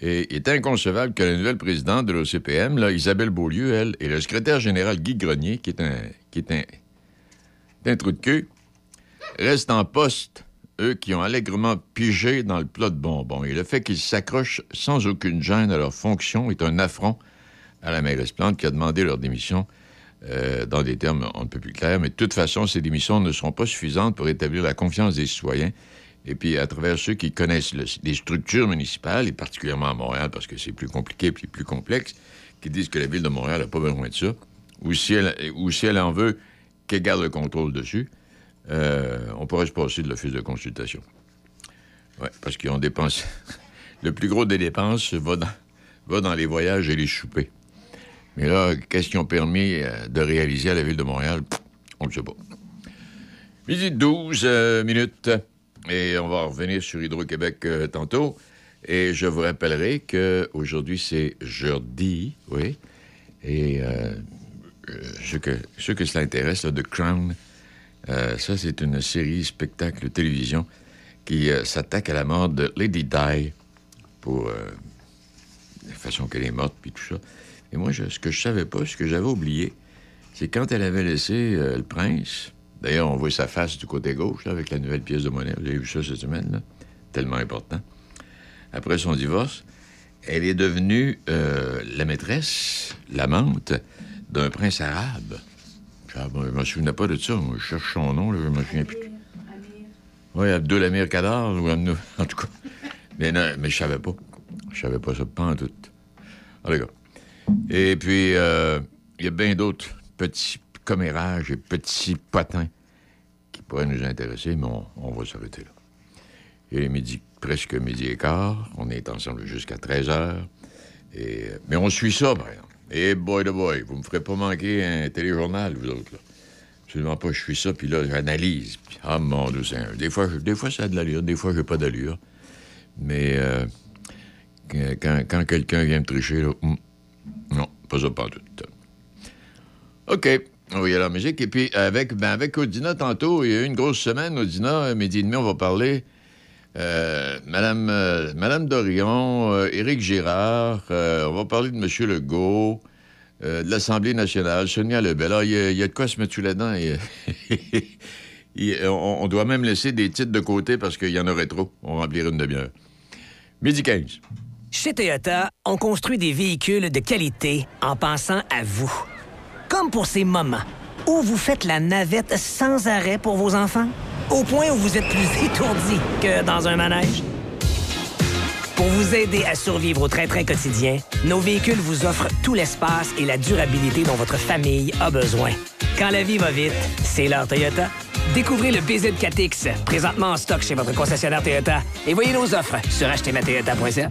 Speaker 12: Et il est inconcevable que la nouvelle présidente de l'OCPM, Isabelle Beaulieu, elle, et le secrétaire général Guy Grenier, qui est un trou de queue, restent en poste, eux qui ont allègrement pigé dans le plat de bonbons. Et le fait qu'ils s'accrochent sans aucune gêne à leur fonction est un affront à la mairesse Plante qui a demandé leur démission euh, dans des termes on ne peut plus clairs. Mais de toute façon, ces démissions ne seront pas suffisantes pour établir la confiance des citoyens. Et puis, à travers ceux qui connaissent le- les structures municipales, et particulièrement à Montréal, parce que c'est plus compliqué et plus complexe, qui disent que la Ville de Montréal n'a pas besoin de ça, ou si elle, ou si elle en veut, qu'elle garde le contrôle dessus, euh, on pourrait se passer de l'office de consultation. Oui, parce qu'ils ont dépensé. Le plus gros des dépenses va dans, va dans les voyages et les soupers. Mais là, qu'est-ce qu'ils ont permis euh, de réaliser à la Ville de Montréal? On ne sait pas. Midi 12 euh, minutes. Et on va revenir sur Hydro-Québec euh, tantôt. Et je vous rappellerai qu'aujourd'hui, c'est jeudi, oui. Et euh, euh, ceux, que, ceux que cela intéresse, The Crown, ça, c'est une série spectacle télévision qui s'attaque à la mort de Lady Di pour la façon qu'elle est morte, puis tout ça. Et moi, je- ce que je savais pas, ce que j'avais oublié, c'est quand elle avait laissé le prince. D'ailleurs, on voit sa face du côté gauche, là, avec la nouvelle pièce de monnaie. Vous avez vu ça cette semaine, là? Tellement important. Après son divorce, elle est devenue euh, la maîtresse, l'amante d'un prince arabe. Ah, bon, je me souvenais pas de ça. Moi, je cherche son nom, là, je me souviens plus. Oui, Abdul Amir Kadar, ou Amnou- en tout cas. Mais, non, mais je savais pas. Je savais pas ça, pas en tout. Et puis, euh, il y a bien d'autres petits commérages et petits potins qui pourraient nous intéresser, mais on, va s'arrêter là. Il est midi, presque midi et quart. On est ensemble jusqu'à 13 heures. Et, mais on suit ça, par exemple. Et boy de boy, vous me ferez pas manquer un téléjournal, vous autres, là. Absolument pas. Je suis ça, puis là, j'analyse. Ah, mon Dieu. Des fois, je- des fois, ça a de l'allure, des fois, j'ai pas d'allure. Mais euh, quand, quand quelqu'un vient me tricher, là, hum, non, pas ça, pas tout. OK. Aller en musique. Et puis, avec, ben, avec Odina, tantôt, il y a eu une grosse semaine. Odina, à midi et demi, on va parler. Euh, Madame, euh, Madame Dorion, euh, Éric Girard, euh, on va parler de M. Legault, euh, de l'Assemblée nationale, Sonia Lebel. Ah, Il y, a- de quoi se mettre sous la dent. Il- il- on, doit même laisser des titres de côté parce qu'il y en aurait trop. On va remplir une demi-heure. Midi 15.
Speaker 15: Chez Toyota, on construit des véhicules de qualité en pensant à vous. Comme pour ces moments où vous faites la navette sans arrêt pour vos enfants, au point où vous êtes plus étourdi que dans un manège. Pour vous aider à survivre au train-train quotidien, nos véhicules vous offrent tout l'espace et la durabilité dont votre famille a besoin. Quand la vie va vite, c'est l'heure Toyota. Découvrez le BZ4X, présentement en stock chez votre concessionnaire Toyota. Et voyez nos offres sur achetezmatoyota.ca.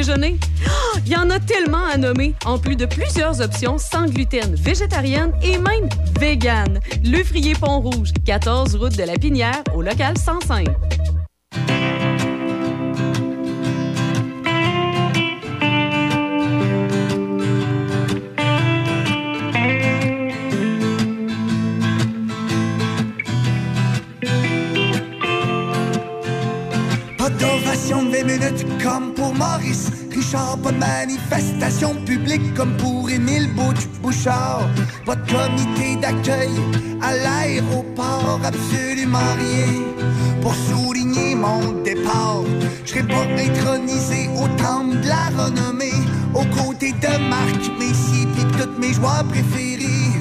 Speaker 17: Ah, Il y en a tellement à nommer, en plus de plusieurs options sans gluten, végétarienne et même vegan. Le Frier Pont-Rouge, 14 route de la Pinière, au local 105.
Speaker 4: D'ovation de 20 minutes comme pour Maurice Richard, pas de manifestation publique comme pour Émile Bouch- Bouchard. Pas de comité d'accueil à l'aéroport, absolument rien pour souligner mon départ. Je serai pas intronisé au temple de la renommée, aux côtés de Marc Messier pis tous mes joueurs préférés.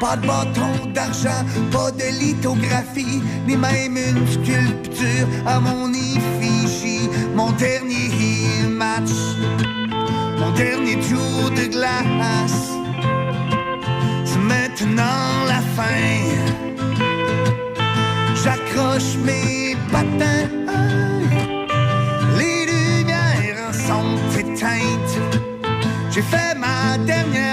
Speaker 4: Pas de bâton d'argent, pas de lithographie, ni même une sculpture à mon effigie. Mon dernier match, mon dernier tour de glace, c'est maintenant la fin. J'accroche mes patins, les lumières sont éteintes. J'ai fait ma dernière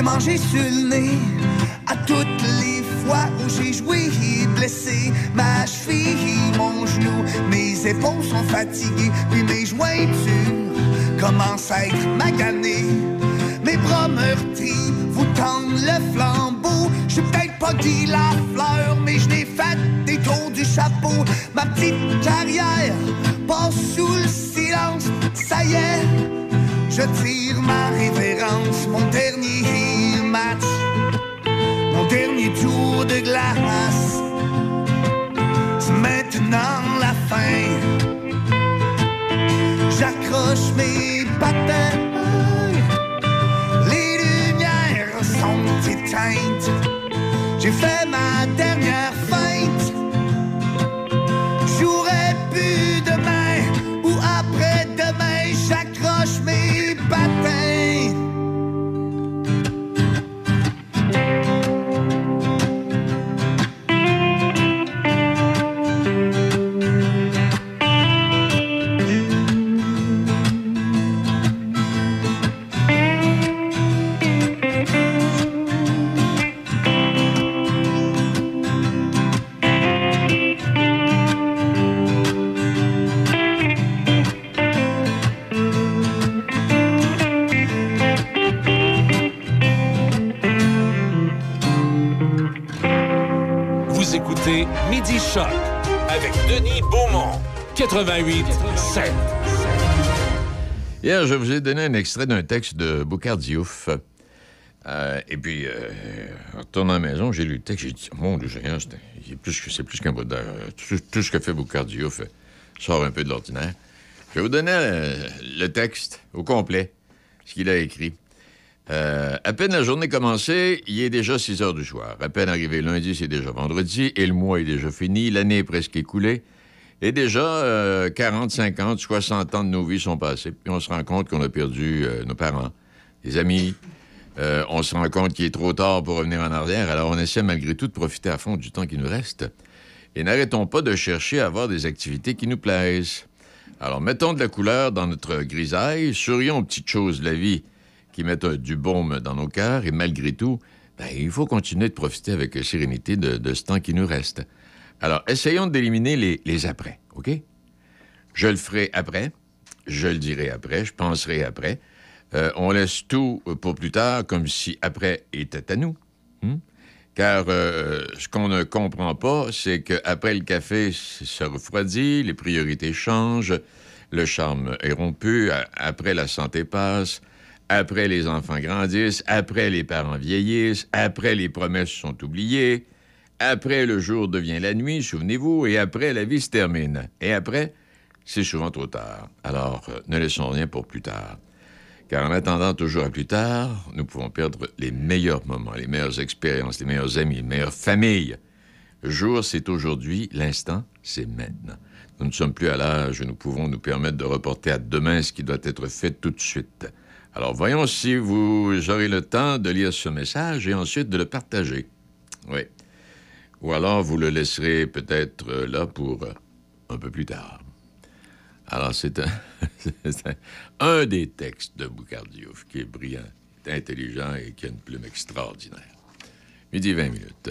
Speaker 4: j'ai mangé sur le nez à toutes les fois où j'ai joué blessé. Ma cheville, mon genou, mes épaules sont fatiguées, puis mes jointures commencent à être maganées. Mes bras meurtris vous tendent le flambeau. Je suis peut-être pas dit la fleur, mais je n'ai fait des tours du chapeau. Ma petite carrière passe sous le silence, ça y est je tire ma révérence, mon dernier match, mon dernier tour de glace. C'est maintenant la fin. J'accroche mes patins. Les lumières sont éteintes. J'ai fait ma dernière feinte.
Speaker 2: 88 7.
Speaker 12: Hier, je vous ai donné un extrait d'un texte de Boucard Diouf. Euh, et puis, euh, en retournant à la maison, j'ai lu le texte, j'ai dit, mon Dieu, c'est plus qu'un bout d'air. Tout, ce que fait Boucard Diouf euh, sort un peu de l'ordinaire. Je vous donner le texte au complet, ce qu'il a écrit. À peine la journée commencée, il est déjà 6 heures du soir. À peine arrivé lundi, c'est déjà vendredi, et le mois est déjà fini, l'année est presque écoulée. Et déjà, euh, 40, 50, 60 ans de nos vies sont passés. Puis on se rend compte qu'on a perdu euh, nos parents, des amis. Euh, on se rend compte qu'il est trop tard pour revenir en arrière. Alors on essaie malgré tout de profiter à fond du temps qui nous reste. Et n'arrêtons pas de chercher à avoir des activités qui nous plaisent. Alors mettons de la couleur dans notre grisaille, sourions aux petites choses de la vie qui mettent euh, du baume dans nos cœurs. Et malgré tout, ben, il faut continuer de profiter avec sérénité de ce temps qui nous reste. Alors, essayons d'éliminer les, après, OK? Je le ferai après, je le dirai après, je penserai après. Euh, on laisse tout pour plus tard, comme si après était à nous. Hmm? Car euh, ce qu'on ne comprend pas, c'est qu'après le café se refroidit, les priorités changent, le charme est rompu, après la santé passe, après les enfants grandissent, après les parents vieillissent, après les promesses sont oubliées, après le jour devient la nuit, souvenez-vous, et après la vie se termine. Et après, c'est souvent trop tard. Alors, euh, ne laissons rien pour plus tard. Car en attendant toujours à plus tard, nous pouvons perdre les meilleurs moments, les meilleures expériences, les meilleurs amis, les meilleures familles. Le jour, c'est aujourd'hui, l'instant, c'est maintenant. Nous ne sommes plus à l'âge où nous pouvons nous permettre de reporter à demain ce qui doit être fait tout de suite. Alors voyons si vous aurez le temps de lire ce message et ensuite de le partager. Oui. Ou alors vous le laisserez peut-être euh, là pour euh, un peu plus tard. Alors c'est un, des textes de Boucardiouf qui est brillant, intelligent et qui a une plume extraordinaire. Midi 20 minutes.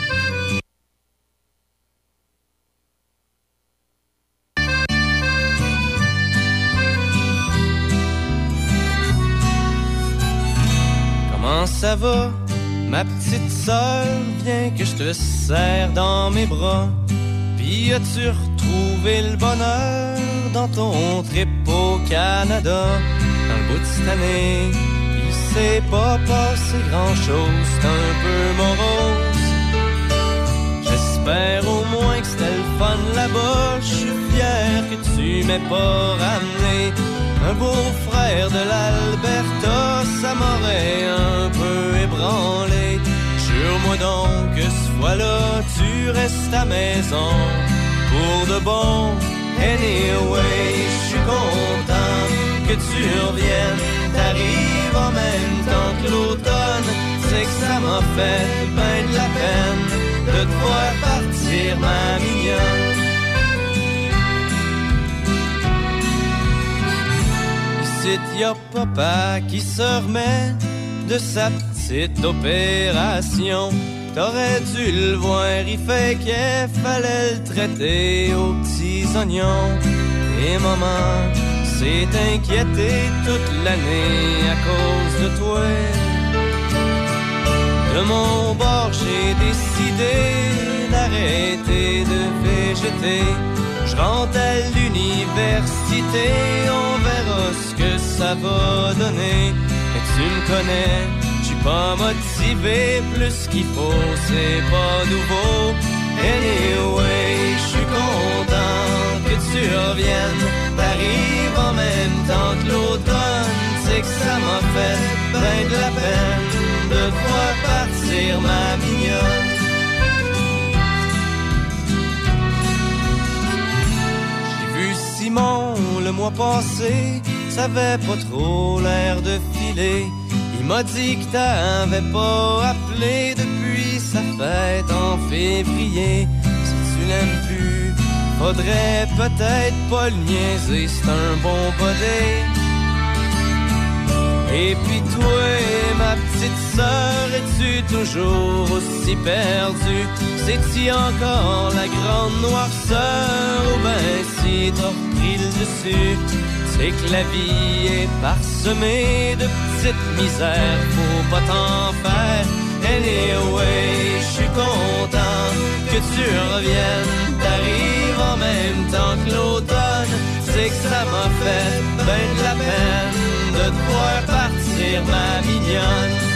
Speaker 11: Comment ça va, ma petite sœur? Viens que je te serre dans mes bras. Puis as-tu retrouvé le bonheur dans ton trip au Canada? Dans le bout de cette année, il s'est pas passé grand-chose, c'est un peu morose. J'espère au moins que c'était le fun là-bas. Je suis fier que tu m'aies pas ramené un beau-frère de l'Alberta. Ça m'aurait un peu ébranlé. Jure-moi donc que ce fois-là, tu restes à maison pour de bon. Anyway, je suis content que tu reviennes. T'arrives en même temps que l'automne. C'est que ça m'a fait ben de la peine de te voir partir, ma mignonne. Ici, y a papa qui se remet de sa petite opération. T'aurais dû le voir, il fait qu'il fallait le traiter aux petits oignons. Et maman s'est inquiétée toute l'année à cause de toi. De mon bord, j'ai décidé d'arrêter de végéter. Rentre à l'université, on verra ce que ça va donner. Et tu me connais, je suis pas motivé plus qu'il faut, c'est pas nouveau. Anyway, je suis content que tu reviennes. T'arrives en même temps que l'automne, c'est que ça m'a fait ben de la peine de voir partir, ma mignonne. Le mois passé, ça avait pas trop l'air de filer. Il m'a dit que t'avais pas appelé depuis sa fête en février. Si tu l'aimes plus, faudrait peut-être pas le niaiser, c'est un bon body. Et puis toi, ma petite sœur, es-tu toujours aussi perdue? C'est-tu encore la grande noirceur ou ben si t'as repris le dessus? C'est que la vie est parsemée de petites misères, faut pas t'en faire. Anyway, je suis content que tu reviennes, t'arrives en même temps que l'automne. C'est que ça m'a fait ben de la peine de te voir partir, ma mignonne.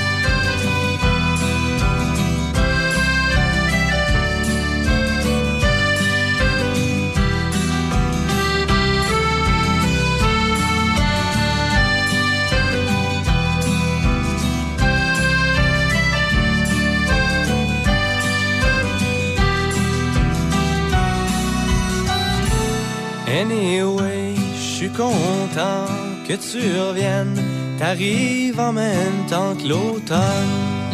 Speaker 11: Content que tu reviennes. T'arrives en même temps que l'automne.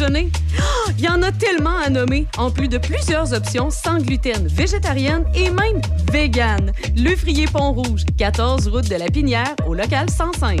Speaker 17: Ah, Il y en a tellement à nommer, en plus de plusieurs options sans gluten, végétarienne et même vegan. Le Frier Pont-Rouge, 14 route de la Pinière, au local 105.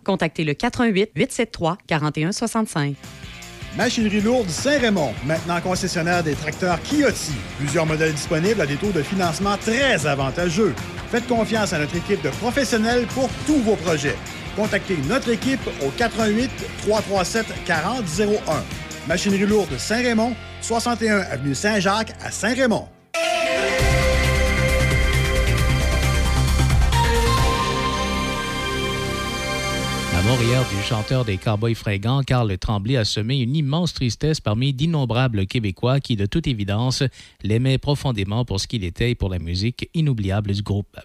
Speaker 17: contactez le 88 873 4165.
Speaker 20: Machinerie lourde Saint-Raymond, maintenant concessionnaire des tracteurs Kioti. Plusieurs modèles disponibles à des taux de financement très avantageux. Faites confiance à notre équipe de professionnels pour tous vos projets. Contactez notre équipe au 88 337 4001. Machinerie lourde Saint-Raymond, 61 avenue Saint-Jacques à Saint-Raymond.
Speaker 10: Du chanteur des Cowboys fringants, Carl Tremblay, a semé une immense tristesse parmi d'innombrables Québécois qui, de toute évidence, l'aimaient profondément pour ce qu'il était et pour la musique inoubliable du groupe.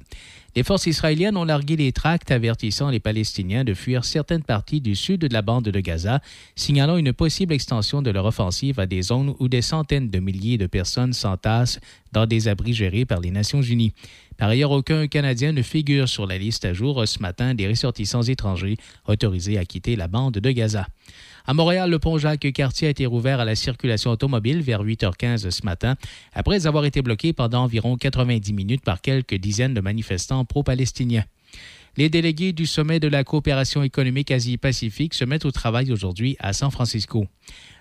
Speaker 10: Les forces israéliennes ont largué les tracts avertissant les Palestiniens de fuir certaines parties du sud de la bande de Gaza, signalant une possible extension de leur offensive à des zones où des centaines de milliers de personnes s'entassent dans des abris gérés par les Nations unies. Par ailleurs, aucun Canadien ne figure sur la liste à jour ce matin des ressortissants étrangers autorisés à quitter la bande de Gaza. À Montréal, le pont Jacques-Cartier a été rouvert à la circulation automobile vers 8h15 ce matin, après avoir été bloqué pendant environ 90 minutes par quelques dizaines de manifestants pro-palestiniens. Les délégués du sommet de la coopération économique Asie-Pacifique se mettent au travail aujourd'hui à San Francisco.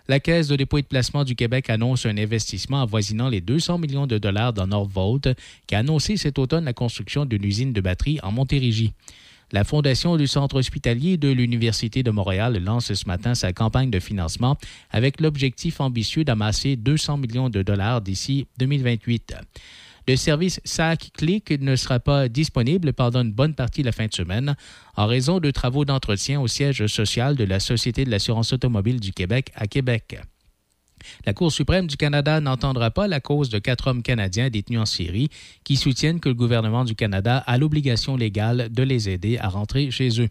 Speaker 10: La Caisse de dépôt et de placement du Québec annonce un investissement avoisinant les 200 millions de dollars dans Northvolt, qui a annoncé cet automne la construction d'une usine de batterie en Montérégie. La Fondation du Centre hospitalier de l'Université de Montréal lance ce matin sa campagne de financement avec l'objectif ambitieux d'amasser 200 millions de dollars d'ici 2028. Le service SAC Click ne sera pas disponible pendant une bonne partie de la fin de semaine en raison de travaux d'entretien au siège social de la Société de l'assurance automobile du Québec à Québec. La Cour suprême du Canada n'entendra pas la cause de quatre hommes canadiens détenus en Syrie qui soutiennent que le gouvernement du Canada a l'obligation légale de les aider à rentrer chez eux.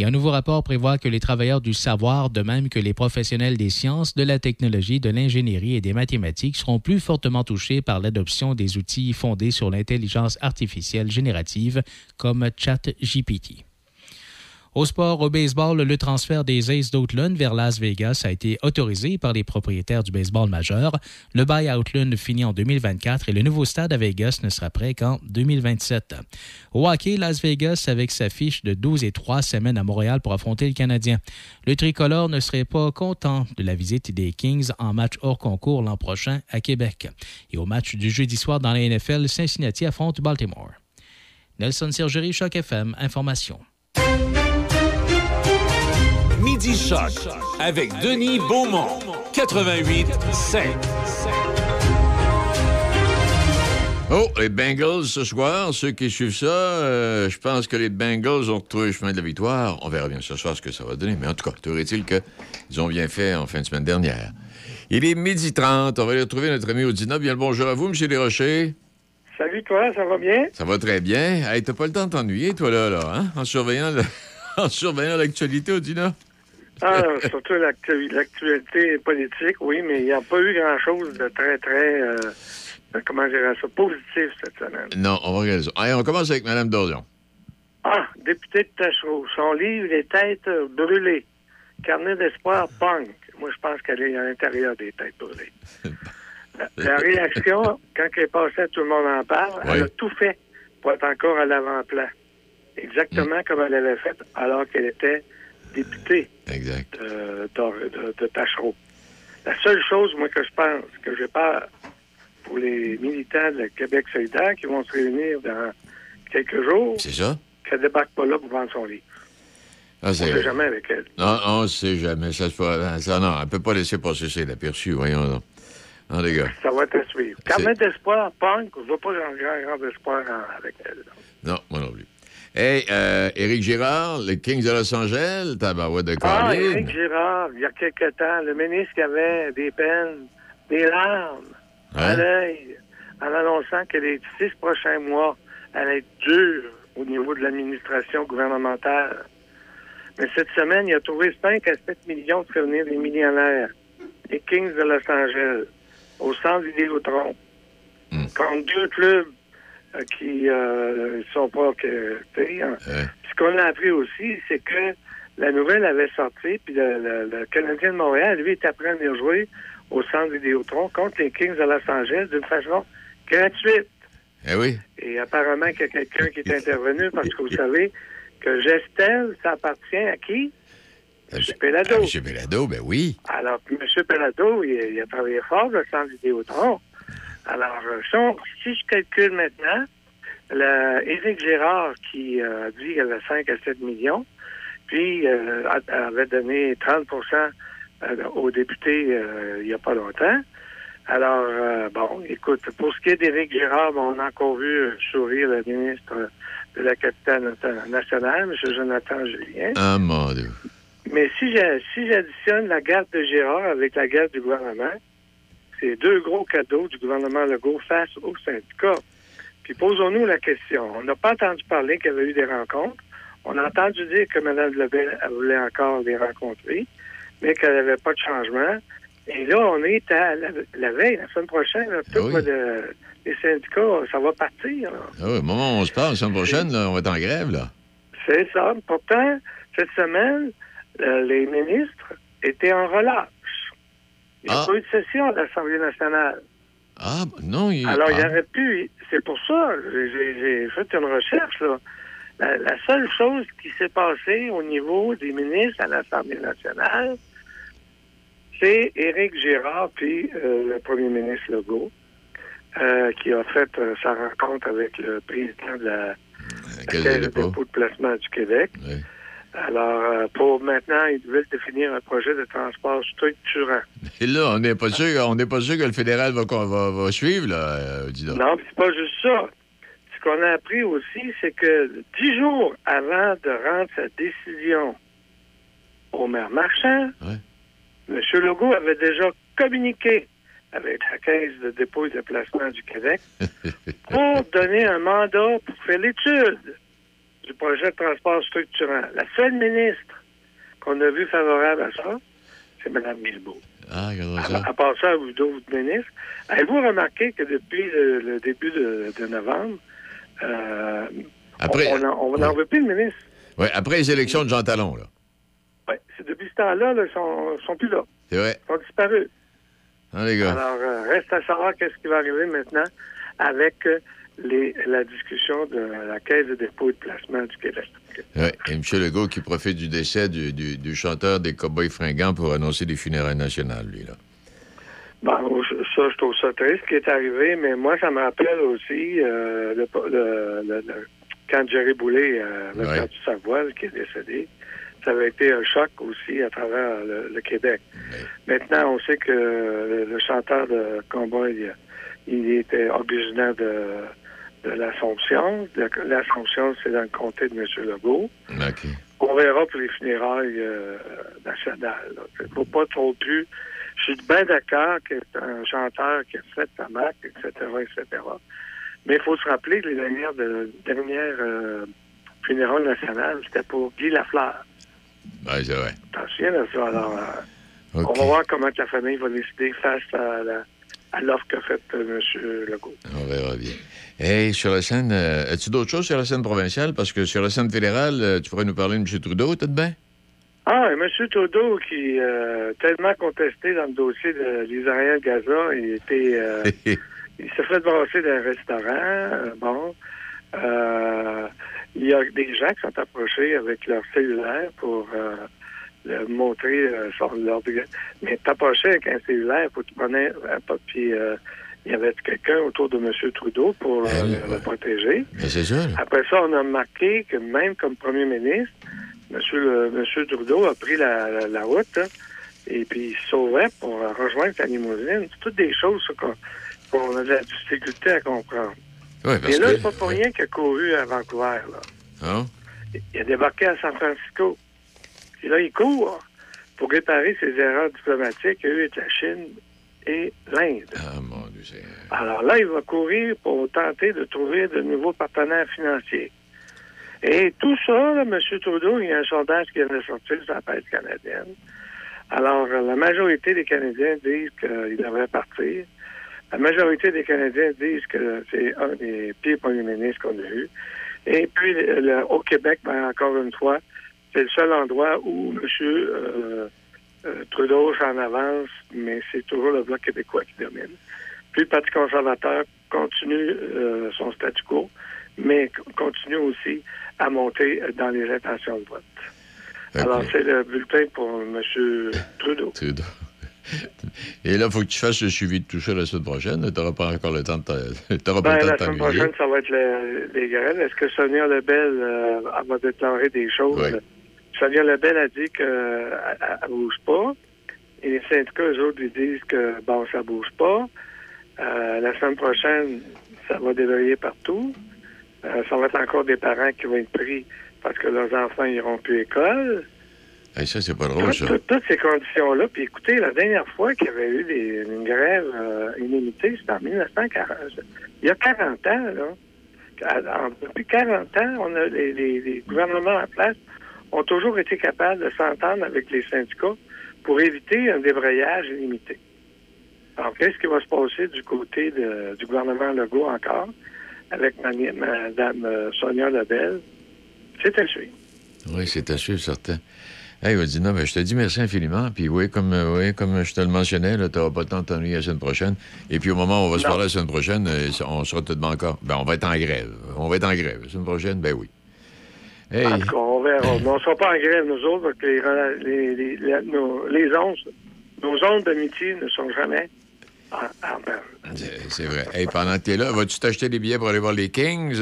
Speaker 10: Et un nouveau rapport prévoit que les travailleurs du savoir, de même que les professionnels des sciences, de la technologie, de l'ingénierie et des mathématiques, seront plus fortement touchés par l'adoption des outils fondés sur l'intelligence artificielle générative comme ChatGPT. Au sport, au baseball, le transfert des Aces d'Outland vers Las Vegas a été autorisé par les propriétaires du baseball majeur. Le bail à finit en 2024 et le nouveau stade à Vegas ne sera prêt qu'en 2027. Au hockey, Las Vegas avec sa fiche de 12 et 3 semaines à Montréal pour affronter le Canadien. Le tricolore ne serait pas content de la visite des Kings en match hors concours l'an prochain à Québec. Et au match du jeudi soir dans la NFL, Cincinnati affronte Baltimore. Nelson Sergerie, Choc FM, Information.
Speaker 2: Midi Choc avec Denis Beaumont. 88 5.
Speaker 12: Oh, les Bengals ce soir, ceux qui suivent ça, euh, je pense que les Bengals ont trouvé le chemin de la victoire. On verra bien ce soir ce que ça va donner, mais en tout cas, toujours est-il qu'ils ont bien fait en fin de semaine dernière. Il est midi 30, on va aller retrouver notre ami Audina. Bien le bonjour à vous, M. Desrochers.
Speaker 21: Salut toi, ça va bien?
Speaker 12: Ça va très bien. Hey, t'as pas le temps de t'ennuyer, toi, là, là, hein? En surveillant, le- en surveillant l'actualité, Audina?
Speaker 21: Ah, surtout l'actu- l'actualité politique, oui, mais il n'y a pas eu grand-chose de très, très, euh, euh, comment dirais ça, positif cette semaine.
Speaker 12: Non, on va regarder ça. Allez, on commence avec Mme Dorion.
Speaker 21: Ah, député de Tachereau, son livre Les têtes brûlées, carnet d'espoir punk. Moi, je pense qu'elle est à l'intérieur des têtes brûlées. La, réaction, quand elle est passée, tout le monde en parle, elle a tout fait pour être encore à l'avant-plan. Exactement comme elle avait fait alors qu'elle était députée de, de, de- de Tachereau. La seule chose, moi, que je pense, que j'ai peur pour les militants de Québec solidaire qui vont se réunir dans quelques jours,
Speaker 12: c'est ça?
Speaker 21: qu'elle débarque pas là pour vendre son livre.
Speaker 12: Ah,
Speaker 21: On
Speaker 12: c'est-
Speaker 21: sait jamais avec elle.
Speaker 12: Non, on ne sait jamais. Ça, non, elle ne peut pas laisser passer ça inaperçu, voyons. Non, les gars.
Speaker 21: Ça va être à suivre. Carnet d'espoir, punk, je ne vois pas grand, grand, grand espoir avec elle.
Speaker 12: Non, moi non plus. Hey, euh, Éric Girard, les Kings de Los Angeles, tabarouette de
Speaker 21: Ah,
Speaker 12: Colline.
Speaker 21: Éric Girard, il y a quelque temps, le ministre qui avait des peines, des larmes à
Speaker 12: Hein?
Speaker 21: l'œil, en annonçant que les six prochains mois allaient être durs au niveau de l'administration gouvernementale. Mais cette semaine, il a trouvé 5 à 7 millions de revenir des millionnaires, les Kings de Los Angeles, au centre Vidéotron,
Speaker 12: Hmm.
Speaker 21: contre deux clubs qui ne sont pas sais, hein. Ce qu'on a appris aussi, c'est que la nouvelle avait sorti, puis le, le- le Canadien de Montréal, lui, était prêt à venir jouer au centre Vidéotron contre les Kings de Los Angeles d'une façon gratuite.
Speaker 12: Eh oui.
Speaker 21: Et apparemment qu'il y a quelqu'un qui est intervenu parce que vous savez que Gestel, ça appartient à qui? M. Pelado.
Speaker 12: Ah, M. Pelado, ben oui.
Speaker 21: Alors, M. Pelado, il, il a travaillé fort le centre Vidéotron. Alors, euh, si, on- si je calcule maintenant, le, Éric Gérard qui euh, a dit qu'il y avait 5 à 7 millions, puis euh, avait donné 30% euh, aux députés euh, il n'y a pas longtemps. Alors, euh, bon, écoute, pour ce qui est d'Éric Gérard, bon, on a encore vu sourire le ministre de la capitale nationale, M. Jonathan Julien.
Speaker 12: Ah, mon Dieu.
Speaker 21: Mais si j'a- si j'additionne la garde de Gérard avec la garde du gouvernement, c'est deux gros cadeaux du gouvernement Legault face aux syndicats. Puis posons-nous la question. On n'a pas entendu parler qu'il y avait eu des rencontres. On a entendu dire que Mme Lebel voulait encore les rencontrer, mais qu'elle n'avait pas de changement. Et là, on est à la, la veille, la semaine prochaine, là, tout
Speaker 12: oui.
Speaker 21: le- les syndicats, ça va partir. là.
Speaker 12: Ah oui, au moment où on se parle, la semaine prochaine, là, on va être en grève, là.
Speaker 21: C'est ça. Pourtant, cette semaine, euh, les ministres étaient en relâche. Il n'y a
Speaker 12: Ah.
Speaker 21: pas eu de session à l'Assemblée nationale.
Speaker 12: Ah, non, il...
Speaker 21: Alors, il
Speaker 12: ah.
Speaker 21: aurait pu. C'est pour ça, j'ai- fait une recherche. Là. La, la seule chose qui s'est passée au niveau des ministres à l'Assemblée nationale, c'est Éric Girard puis euh, le premier ministre Legault, euh, qui a fait euh, sa rencontre avec le président de la
Speaker 12: Caisse
Speaker 21: Caisse
Speaker 12: de dépôt.
Speaker 21: dépôt de placement du Québec. Alors, euh, pour maintenant, ils veulent définir un projet de transport structurant.
Speaker 12: Et là, on n'est pas sûr, on n'est pas sûr que le fédéral va, va, va suivre, là, euh, dis donc.
Speaker 21: Non, puis c'est pas juste ça. Ce qu'on a appris aussi, c'est que dix jours avant de rendre sa décision au maire Marchand, M. Legault avait déjà communiqué avec la Caisse de dépôt et de placement du Québec pour donner un mandat pour faire l'étude du projet de transport structurant. La seule ministre qu'on a vue favorable à ça, c'est Mme Guilbeault.
Speaker 12: Ah,
Speaker 21: À, part ça, vous d'autres ministres, avez-vous remarqué que depuis le, le début de, de novembre, euh,
Speaker 12: Après-
Speaker 21: on- n'en veut plus de ministre?
Speaker 12: Ouais, après les élections de Jean Talon, là.
Speaker 21: Oui, c'est depuis ce temps-là, là, ils sont, sont plus là.
Speaker 12: C'est vrai.
Speaker 21: Ils sont disparus.
Speaker 12: Hein, les gars?
Speaker 21: Alors, euh, reste à savoir qu'est-ce qui va arriver maintenant avec euh, les, la discussion de la Caisse de dépôt et de placement du Québec.
Speaker 12: Ouais, Et M. Legault qui profite du décès du, du- du chanteur des Cowboys fringants pour annoncer des funérailles nationales, lui, là.
Speaker 21: Bon, ça, je trouve ça triste ce qui est arrivé, mais moi, ça me rappelle aussi euh, le, le- le- le- quand Jerry Boulet euh, avait
Speaker 12: Ouais.
Speaker 21: perdu sa voix, qui est décédé. Ça avait été un choc aussi à travers le, le Québec. Maintenant, on sait que le, le chanteur de Cowboy, il était originaire de, de l'Assomption. L'Assomption, c'est dans le comté de M. Legault. On verra pour les funérailles euh, nationales. Il ne faut pas trop plus. Je suis bien d'accord que c'est un chanteur qui a fait sa marque, etc., etc. Mais il faut se rappeler que les dernières, de, dernières euh, funérailles nationales, c'était pour Guy Lafleur.
Speaker 12: Ouais, c'est vrai.
Speaker 21: T'en souviens de ça? Alors, euh, on va voir comment la famille va décider face à la- à l'offre qu'a faite euh, M. Legault.
Speaker 12: On verra bien. Hey, sur la scène, euh, as-tu d'autres choses sur la scène provinciale? Parce que sur la scène fédérale, euh, tu pourrais nous parler de M. Trudeau, tout de bien?
Speaker 21: Ah, et M. Trudeau, qui euh, tellement contesté dans le dossier de l'Israël Gaza, il était, euh, il s'est fait brasser d'un restaurant. bon, il y a des gens qui sont approchés avec leur cellulaire pour le montrer euh, sur leur Mais t'approcher avec un cellulaire, faut que tu prenais un puis euh, il y avait quelqu'un autour de M. Trudeau pour euh, le, protéger.
Speaker 12: Ben, c'est là.
Speaker 21: Après ça, on a remarqué que même comme premier ministre, M. Le, Monsieur Trudeau a pris la, la- la route hein, et puis il se sauvait pour rejoindre sa limousine. C'est toutes des choses qu'on qu'on a de la difficulté à comprendre.
Speaker 12: Parce
Speaker 21: et là,
Speaker 12: que-
Speaker 21: c'est pas pour rien qu'il a couru à Vancouver. Là.
Speaker 12: Ah,
Speaker 21: Il a débarqué à San Francisco. Et là, il court pour réparer ses erreurs diplomatiques qu'il y a eu avec la Chine et l'Inde.
Speaker 12: Ah, mon Dieu.
Speaker 21: Alors là, il va courir pour tenter de trouver de nouveaux partenaires financiers. Et tout ça, là, M. Trudeau, il y a un sondage qui vient de sortir sur la presse canadienne. Alors, la majorité des Canadiens disent qu'il devrait partir. La majorité des Canadiens disent que c'est un des pires premiers ministres qu'on a eu. Et puis, le- le- au Québec, ben, encore une fois, c'est le seul endroit où M. euh, euh, Trudeau s'en avance, mais c'est toujours le Bloc québécois qui domine. Puis le Parti conservateur continue euh, son statu quo, mais continue aussi à monter dans les intentions de vote. Alors, c'est le bulletin pour M. Trudeau.
Speaker 12: Trudeau. Et là, il faut que tu fasses le suivi de tout ça la semaine prochaine. Tu n'auras pas encore le temps de pas
Speaker 21: Ben, la semaine prochaine, ça va être le- les grèves. Est-ce que Sonia Lebel euh, va déclarer des choses? Sonia Lebel a dit qu'elle ne bouge pas. Et les syndicats, eux autres, ils disent que, bon, ça bouge pas. Euh, la semaine prochaine, ça va débrayer partout. Euh, ça va être encore des parents qui vont être pris parce que leurs enfants n'iront plus à l'école.
Speaker 12: Hey, ça, c'est pas drôle, ça.
Speaker 21: tout- toutes ces conditions-là. Puis écoutez, la dernière fois qu'il y avait eu des, une grève euh, illimitée, c'était en 1940. Il y a 40 ans, là. En- depuis 40 ans, on a les, les- les gouvernements en place ont toujours été capables de s'entendre avec les syndicats pour éviter un débrayage illimité. Alors, qu'est-ce qui va se passer du côté de- du gouvernement Legault encore avec Mme euh, Sonia Lebel? C'est à suivre.
Speaker 12: Oui, c'est à suivre, certain. Hey, il va dire, non, mais je te dis merci infiniment. Puis oui, comme, euh, oui, comme je te le mentionnais, tu n'auras pas le temps de t'ennuyer la semaine prochaine. Et puis au moment où on va se parler la semaine prochaine, euh, on sera tout de même encore. Ben, on va être en grève. On va être en grève. La semaine prochaine, ben oui. Hey,
Speaker 21: En tout cas, on verra. Mais on ne sera pas en grève, nous autres, parce que les, les, les, nos, les ondes, nos ondes d'amitié ne sont jamais en, en berne.
Speaker 12: c'est vrai. Hey, pendant que tu es là, vas-tu t'acheter des billets pour aller voir les Kings?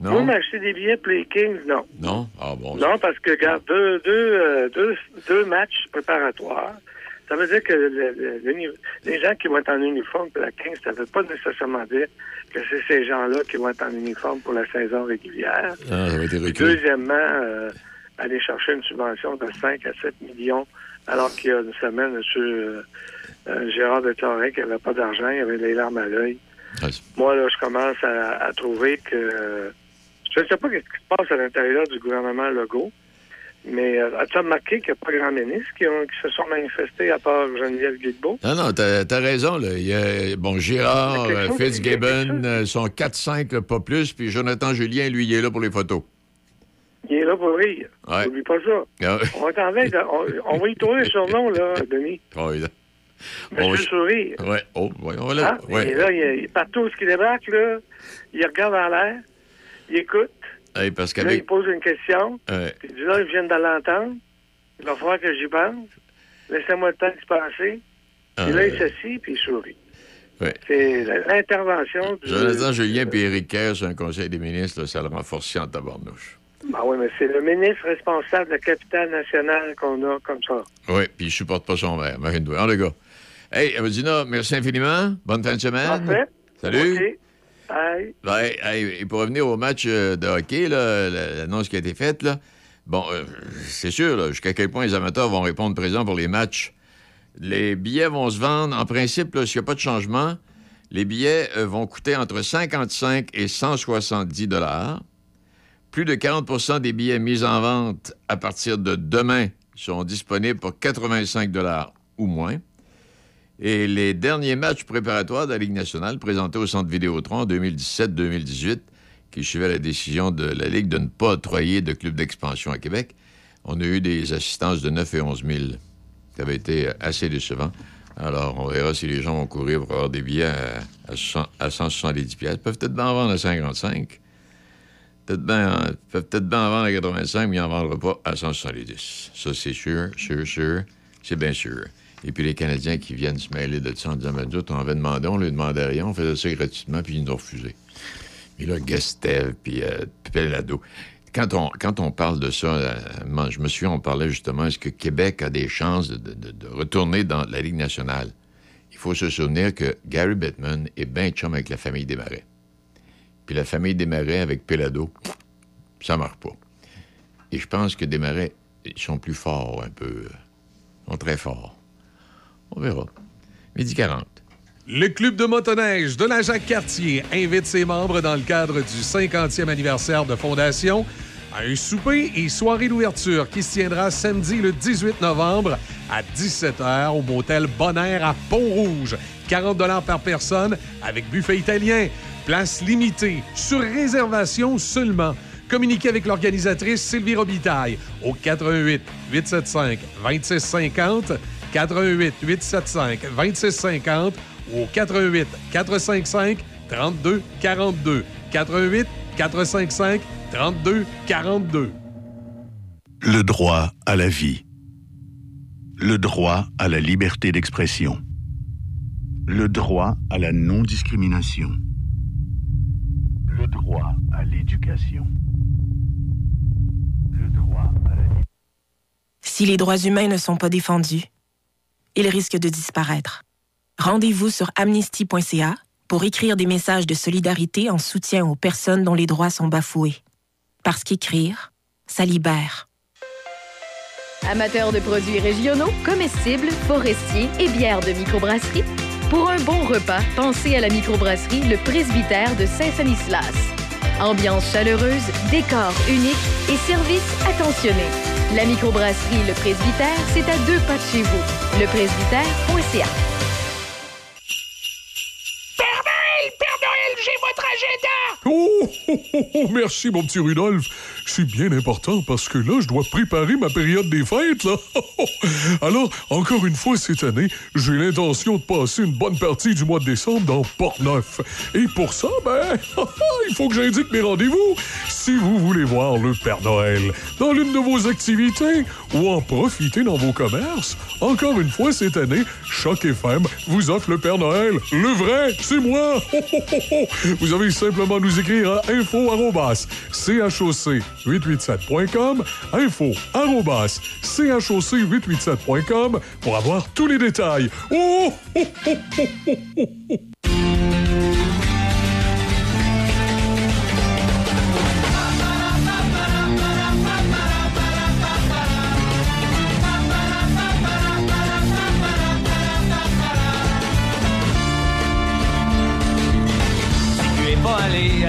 Speaker 12: Non?
Speaker 21: Moi, m'acheter des billets pour les Kings, non.
Speaker 12: Non? Ah bon.
Speaker 21: Non, parce que, regarde, deux, deux, euh, deux, deux matchs préparatoires. Ça veut dire que le- le- les gens qui vont être en uniforme pour la 15, ça ne veut pas nécessairement dire que c'est ces gens-là qui vont être en uniforme pour la saison régulière.
Speaker 12: Ah, ça va être reculé.
Speaker 21: Deuxièmement, euh, aller chercher une subvention de 5 à 7 millions, alors qu'il y a une semaine, M. euh, euh, Gérard de Torre qui n'avait pas d'argent, il avait les larmes à l'œil. Moi, là, je commence à, à trouver que... euh, je ne sais pas ce qui se passe à l'intérieur du gouvernement Legault, mais euh, as-tu remarqué qu'il n'y a pas grand ministre qui, ont- qui se sont manifestés à part Geneviève Guilbeault?
Speaker 12: Non, non, t'as as raison. Là. Il y a, bon, Gérard,
Speaker 21: Il y a quelque
Speaker 12: euh,
Speaker 21: chose-
Speaker 12: Fitzgibbon euh, sont 4-5, là, pas plus. Puis Jonathan Julien, lui, il est là pour les photos.
Speaker 21: Il est là pour rire.
Speaker 12: Ouais.
Speaker 21: N'oublie pas ça.
Speaker 12: Ah.
Speaker 21: On, va en veille de- on, on va y trouver un surnom, là, Denis.
Speaker 12: Oh, oui, là.
Speaker 21: Monsieur Sourire.
Speaker 12: Ouais, oh, ouais, on va là.
Speaker 21: Ah,
Speaker 12: ouais.
Speaker 21: Et là, il, il- partout où il débarque, là, il regarde en l'air, il écoute,
Speaker 12: Hey, parce
Speaker 21: là, il pose une question,
Speaker 12: Ouais.
Speaker 21: puis il dit là, ils viennent de l'entendre, il va falloir que j'y pense, laissez-moi le temps de se passer.
Speaker 12: Ah,
Speaker 21: puis là, il s'assit, puis il sourit.
Speaker 12: Ouais.
Speaker 21: C'est l'intervention du...
Speaker 12: Jonathan Julien et Éric Kerr sur un conseil des ministres, là, ça le renforce en tabarnouche.
Speaker 21: Ben oui, mais c'est le ministre responsable de la capitale nationale qu'on a comme ça.
Speaker 12: Oui, puis il supporte pas son maire. Imagine-toi. Ah, le gars. Hey, Dina, merci infiniment. Bonne fin de semaine.
Speaker 21: Parfait.
Speaker 12: Salut. Et pour revenir au match euh, de hockey, l'annonce qui a été faite, là, bon, euh, c'est sûr, jusqu'à quel point les amateurs vont répondre présent pour les matchs. Les billets vont se vendre, en principe, s'il n'y a pas de changement, les billets euh, vont coûter entre 55 et 170 dollars. Plus de 40% des billets mis en vente à partir de demain sont disponibles pour 85 dollars ou moins. Et les derniers matchs préparatoires de la Ligue nationale présentés au Centre Vidéotron en 2017-2018, qui suivait la décision de la Ligue de ne pas octroyer de club d'expansion à Québec, on a eu des assistances de 9 et 11 000. Ça avait été assez décevant. Alors, on verra si les gens vont courir pour avoir des billets à, à 100 à 170 pièces. Ils peuvent peut-être bien en vendre à 55. Peut-être bien, peuvent peut-être bien en vendre à 85, mais ils n'en vendront pas à 170. Ça, c'est sûr, sûr, sûr. C'est bien sûr. Et puis les Canadiens qui viennent se mêler de ça en disant, mais autres, on avait demandé, on lui demandait rien, on faisait ça gratuitement, puis ils nous ont refusé. Et là, Guestev, puis euh, Pelado. Quand on, quand on parle de ça, euh, je me souviens, on parlait justement, est-ce que Québec a des chances de, retourner dans la Ligue nationale? Il faut se souvenir que Gary Bettman est bien chum avec la famille Desmarais. Puis la famille Desmarais avec Pelado, ça marche pas. Et je pense que Desmarais, ils sont plus forts un peu. euh, Ils sont très forts. On verra. Midi 40.
Speaker 16: Le Club de motoneige de la Jacques-Cartier invite ses membres dans le cadre du 50e anniversaire de fondation à un souper et soirée d'ouverture qui se tiendra samedi le 18 novembre à 17h au motel Bonaire à Pont-Rouge. 40 par personne avec buffet italien. Place limitée, sur réservation seulement. Communiquez avec l'organisatrice Sylvie Robitaille au 88 875 2650 88 875 2650 ou au 88 455 32 42 88 455 32 42
Speaker 8: Le droit à la vie. Le droit à la liberté d'expression. Le droit à la non-discrimination. Le droit à l'éducation. Le droit à la
Speaker 22: Si les droits humains ne sont pas défendus, ils risquent de disparaître. Rendez-vous sur amnesty.ca pour écrire des messages de solidarité en soutien aux personnes dont les droits sont bafoués. Parce qu'écrire, ça libère.
Speaker 17: Amateurs de produits régionaux, comestibles, forestiers et bières de microbrasserie, pour un bon repas, pensez à la microbrasserie Le Presbytère de Saint-Sanislas. Ambiance chaleureuse, décor unique et service attentionné. La microbrasserie Le Presbytère, c'est à deux pas de chez vous. Lepresbytère.ca.
Speaker 23: Père Noël, Père Noël, j'ai votre agenda!
Speaker 16: Oh, oh, oh, oh, merci, mon petit Rudolph. C'est bien important parce que là, je dois préparer ma période des fêtes, là. Alors, encore une fois cette année, j'ai l'intention de passer une bonne partie du mois de décembre dans Port-Neuf. Et pour ça, ben, il faut que j'indique mes rendez-vous.
Speaker 24: Si vous voulez voir le Père Noël dans l'une de vos activités ou en profiter dans vos commerces, encore une fois cette année, Choc FM vous offre le Père Noël. Le vrai, c'est moi! Vous avez simplement à nous écrire à info-choc887.com info-choc887.com pour avoir tous les détails. Oh!
Speaker 11: tu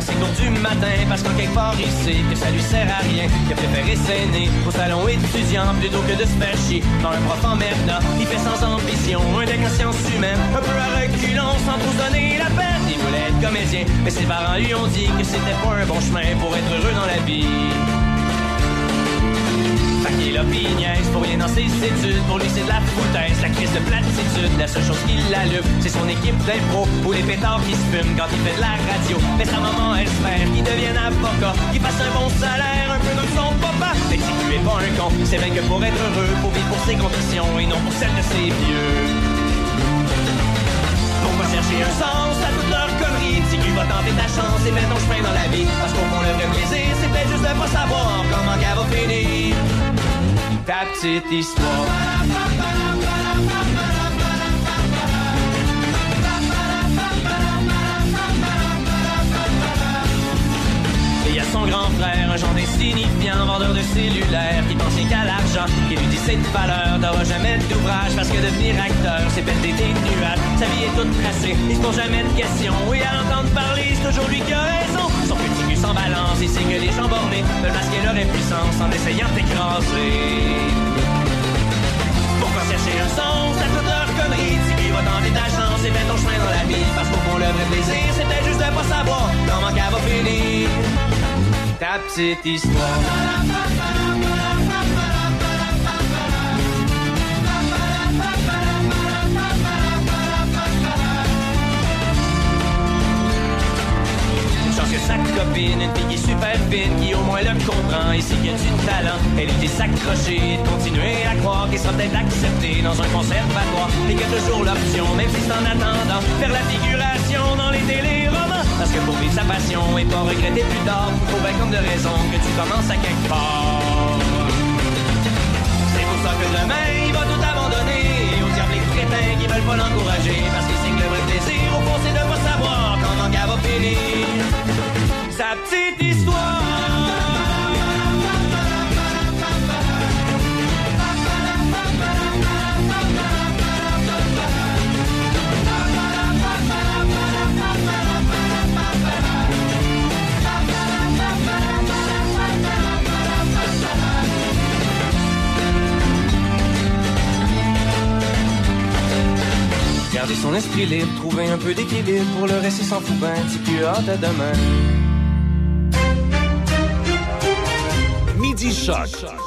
Speaker 11: assez tôt du matin parce qu'en quelque part il sait que ça lui sert à rien. Il a préféré s'aîner au salon étudiant plutôt que de se faire chier dans un prof emmerdant. Il fait sans ambition, un deck en sciences humaines, un peu à reculons sans trop donner la peine. Il voulait être comédien, mais ses parents lui ont dit que c'était pas un bon chemin pour être heureux dans la vie. Fait qu'il a pignès pour rien dans ses études. Pour lui c'est de la foutaise, la crise de platitude. La seule chose qui l'allume, c'est son équipe d'impro. Ou les pétards qui se fument quand il fait de la radio. Mais sa maman espère qu'il devienne avocat. Qu'il fasse un bon salaire, un peu comme son papa. Mais si tu es pas un con, c'est bien que pour être heureux Faut vivre pour ses convictions et non pour celles de ses vieux. Pourquoi chercher un sens à toute leur connerie Si tu vas tenter ta chance et mettre ton chemin dans la vie. Parce qu'au fond le vrai plaisir c'est peut-être juste de pas savoir comment qu'elle va finir Ta petite histoire. Il y a son grand frère, un genre d'insignifiant, vendeur de cellulaire, qui pense rien qu'à l'argent, qui lui dit c'est de valeur, t'auras jamais d'ouvrage, parce que devenir acteur, c'est péter des nuages, sa vie est toute tracée, il se pose jamais de questions, oui, à l'entendre parler, c'est toujours lui qui a raison, son sans balance, que les gens bornés veulent masquer leur impuissance en essayant de t'écraser. Pourquoi chercher un sens à toute leur connerie, lui va tenter ta chance et mets ton chemin dans la vie, parce qu'au fond le vrai plaisir, c'est peut-être juste de pas savoir comment qu'elle va finir ta petite histoire. Sa copine, une fille super fine, qui au moins le comprend et sait qu'il y a du talent. Elle était s'accrocher, de continuer à croire qu'il sera peut-être accepté dans un conservatoire. Et qu'il y a toujours l'option, même si c'est en attendant, faire la figuration dans les téléromans. Parce que pour vivre sa passion et pas regretter plus tard, faut bien comme de raison que tu commences à quelque part. C'est pour ça que demain, il va tout abandonner aux diables les crétins qui veulent pas l'encourager. Parce qu'il sait que le vrai plaisir, au fond, c'est de pas savoir comment qu'elle va finir. Sa petite histoire. Garder son esprit libre, trouver un peu d'équilibre pour le reste, il s'en fout ben, petit plus hâte à demain.
Speaker 2: Midi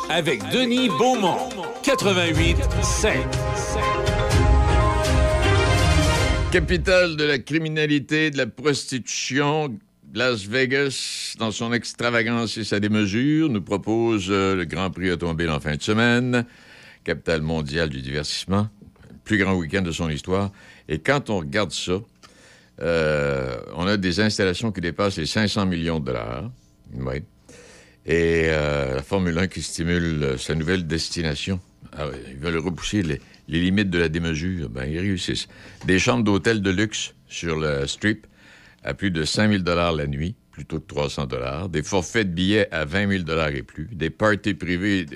Speaker 2: avec Denis Beaumont. 88 5.
Speaker 12: Capitale de la criminalité, de la prostitution, Las Vegas, dans son extravagance et sa démesure, nous propose euh, le Grand Prix automobile en fin de semaine, capitale mondiale du divertissement, le plus grand week-end de son histoire. Et quand on regarde ça, euh, on a des installations qui dépassent les 500 millions de dollars. Oui. Et euh, la Formule 1 qui stimule euh, sa nouvelle destination. Ah ils veulent repousser les, limites de la démesure. Ben, ils réussissent. Des chambres d'hôtel de luxe sur le strip à plus de 5 000 la nuit, plutôt que 300 Des forfaits de billets à 20 000 et plus. Des parties privées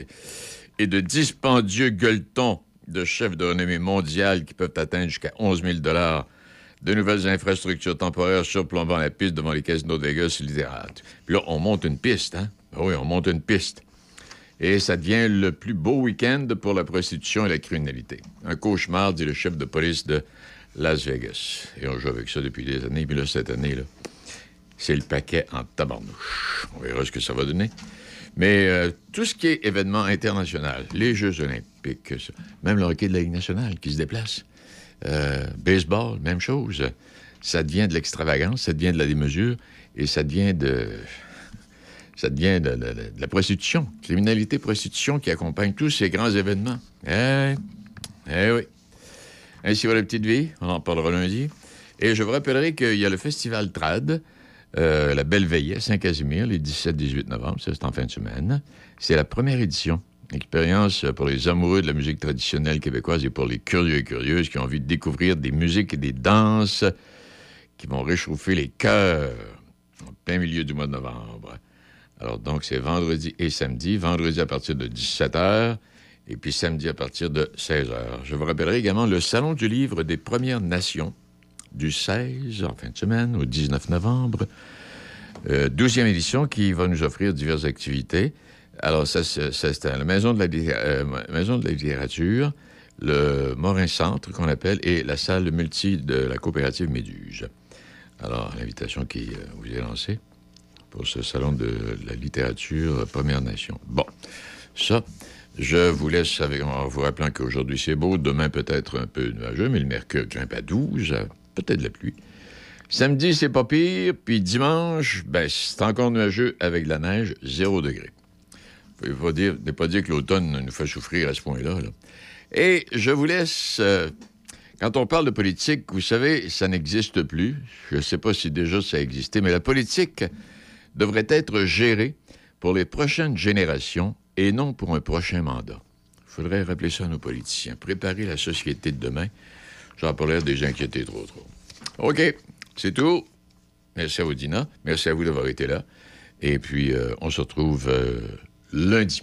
Speaker 12: et de, dispendieux gueuletons de chefs de renommée mondiale qui peuvent atteindre jusqu'à 11 000 de nouvelles infrastructures temporaires surplombant la piste devant les casinos de Vegas et. Puis là, on monte une piste, hein? Ben oui, on monte une piste. Et ça devient le plus beau week-end pour la prostitution et la criminalité. Un cauchemar, dit le chef de police de Las Vegas. Et on joue avec ça depuis des années. Puis là, cette année, là, c'est le paquet en tabarnouche. On verra ce que ça va donner. Mais euh, tout ce qui est événement international, les Jeux olympiques, même le hockey de la Ligue nationale qui se déplace, euh, baseball, même chose. Ça devient de l'extravagance, ça devient de la démesure et ça devient de... ça devient de, la prostitution, criminalité prostitution qui accompagne tous ces grands événements. Eh, eh oui. Ainsi va la petite vie, on en parlera lundi. Et je vous rappellerai qu'il y a le festival Trad, euh, la Belle Veillée à Saint-Casimir, les 17-18 novembre, c'est en fin de semaine. C'est la première édition. Expérience pour les amoureux de la musique traditionnelle québécoise et pour les curieux et curieuses qui ont envie de découvrir des musiques et des danses qui vont réchauffer les cœurs en plein milieu du mois de novembre. Alors donc, c'est vendredi et samedi. Vendredi à partir de 17h et puis samedi à partir de 16h. Je vous rappellerai également le Salon du livre des Premières Nations du 16 en fin de semaine au 19 novembre. Euh, 12e édition qui va nous offrir diverses activités. Alors, ça, c'est la Maison de la, euh, Maison de la littérature, le Morin Centre qu'on appelle, et la salle multi de la coopérative Méduse. Alors, l'invitation qui euh, vous est lancée pour ce salon de la littérature Première Nation. Bon, ça, je vous laisse avec, en vous rappelant qu'aujourd'hui c'est beau, demain peut-être un peu nuageux, mais le mercure grimpe à 12, euh, peut-être la pluie. Samedi, c'est pas pire, puis dimanche, ben, c'est encore nuageux avec de la neige, 0 degré. Il ne faut pas dire que l'automne nous fait souffrir à ce point-là. là. Et je vous laisse. euh, quand on parle de politique, vous savez, ça n'existe plus. Je ne sais pas si déjà ça existait, mais la politique devrait être gérée pour les prochaines générations et non pour un prochain mandat. Il faudrait rappeler ça à nos politiciens. Préparer la société de demain. J'en pas l'air déjà inquiété trop, trop. OK, c'est tout. Merci à vous, Dina. Merci à vous d'avoir été là. Et puis, euh, on se retrouve euh, lundi.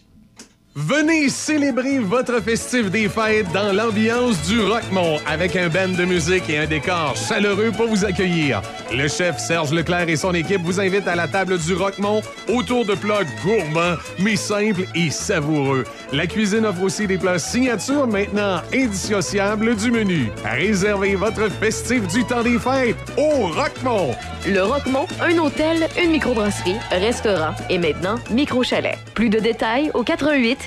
Speaker 16: Venez célébrer votre festif des fêtes dans l'ambiance du Rockmont avec un band de musique et un décor chaleureux pour vous accueillir. Le chef Serge Leclerc et son équipe vous invitent à la table du Rockmont autour de plats gourmands mais simples et savoureux. La cuisine offre aussi des plats signature maintenant indissociables du menu. Réservez votre festif du temps des fêtes au Rockmont.
Speaker 17: Le Roquemont, un hôtel, une microbrasserie, restaurant et maintenant micro-chalet. Plus de détails au 88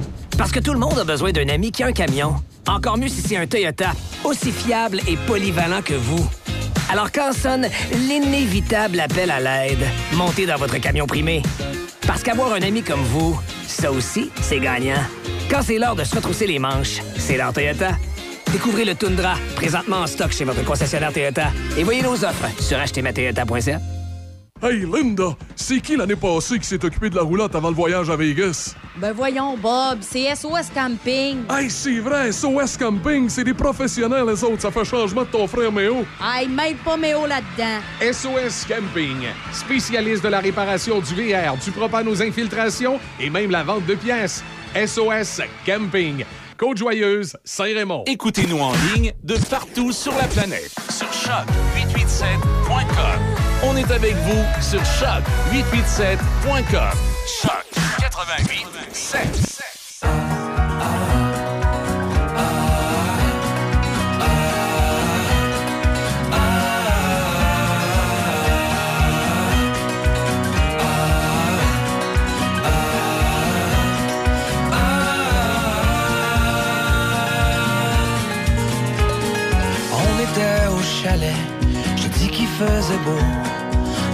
Speaker 15: Parce que tout le monde a besoin d'un ami qui a un camion. Encore mieux si c'est un Toyota, aussi fiable et polyvalent que vous. Alors quand sonne l'inévitable appel à l'aide, montez dans votre camion primé. Parce qu'avoir un ami comme vous, ça aussi, c'est gagnant. Quand c'est l'heure de se retrousser les manches, c'est l'heure Toyota. Découvrez le Tundra, présentement en stock chez votre concessionnaire Toyota. Et voyez nos offres sur achetezmatoyota.ca.
Speaker 24: Hey, Linda, c'est qui l'année passée qui s'est occupé de la roulotte avant le voyage à Vegas?
Speaker 25: Ben voyons, Bob, c'est SOS Camping.
Speaker 24: Hey, c'est vrai, SOS Camping, c'est des professionnels, les autres. Ça fait changement de ton frère Méo.
Speaker 25: Hey, mêle pas Méo là-dedans.
Speaker 16: SOS Camping, spécialiste de la réparation du VR, du propane aux infiltrations et même la vente de pièces. SOS Camping. Côte-Joyeuse, Saint-Raymond.
Speaker 2: Écoutez-nous en ligne de partout sur la planète sur choc887.com. On est avec vous sur choc887.com. Choc 88
Speaker 7: On était au chalet,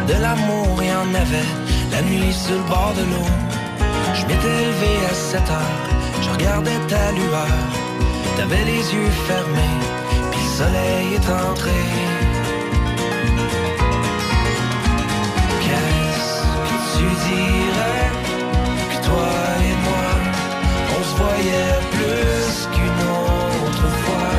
Speaker 7: De l'amour, il y en avait, la nuit sur le bord de l'eau. Je m'étais levé à 7 heures, je regardais ta lueur. T'avais les yeux fermés, puis le soleil est entré. Qu'est-ce que tu dirais que toi et moi, on se voyait plus qu'une autre fois?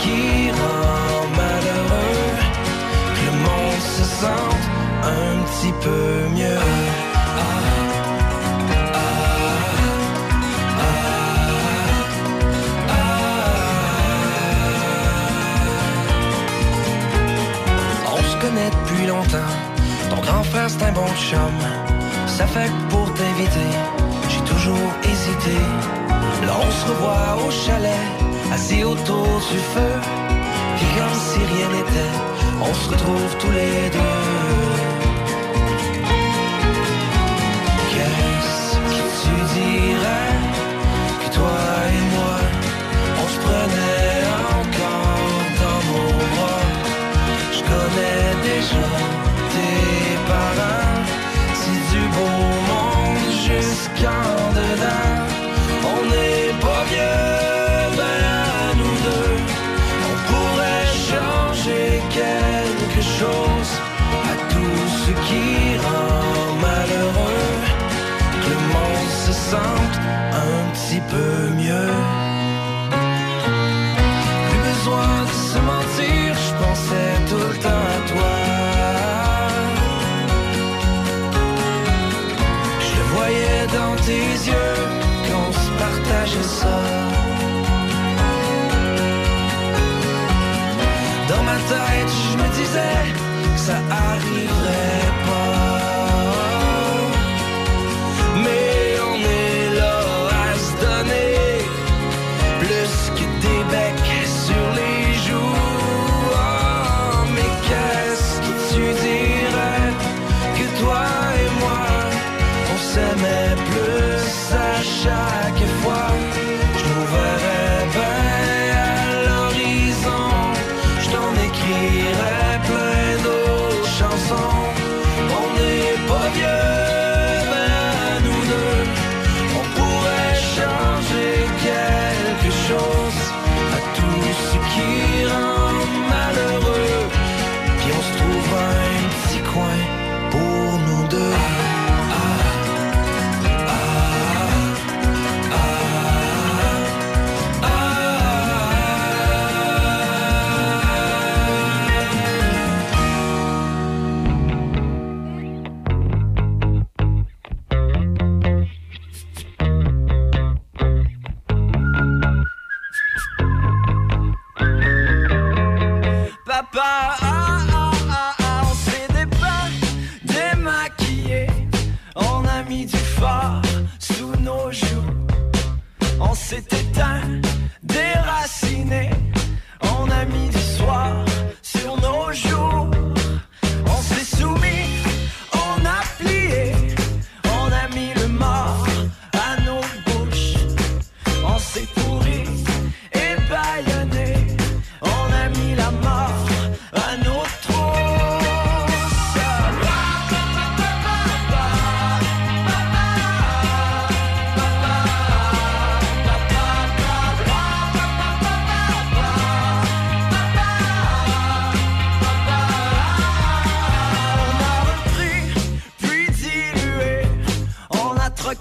Speaker 7: qui rend malheureux, que le monde se sente un petit peu mieux. On se connaît depuis longtemps, ton grand frère c'est un bon chum. Ça fait pour t'inviter, j'ai toujours hésité. Là on se revoit au chalet assis autour du feu. Puis comme si rien n'était, on se retrouve tous les deux.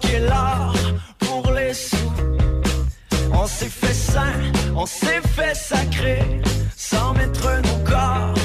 Speaker 7: Qui est l'art pour les sous. On s'est fait saint, on s'est fait sacré, sans mettre nos corps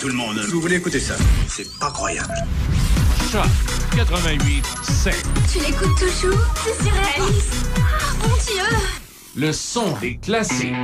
Speaker 26: tout le monde. Vous voulez écouter ça? C'est pas croyable.
Speaker 2: Choc 88 7.
Speaker 17: Tu l'écoutes toujours? C'est surréaliste. Ah, mon Dieu
Speaker 2: Le son des classiques.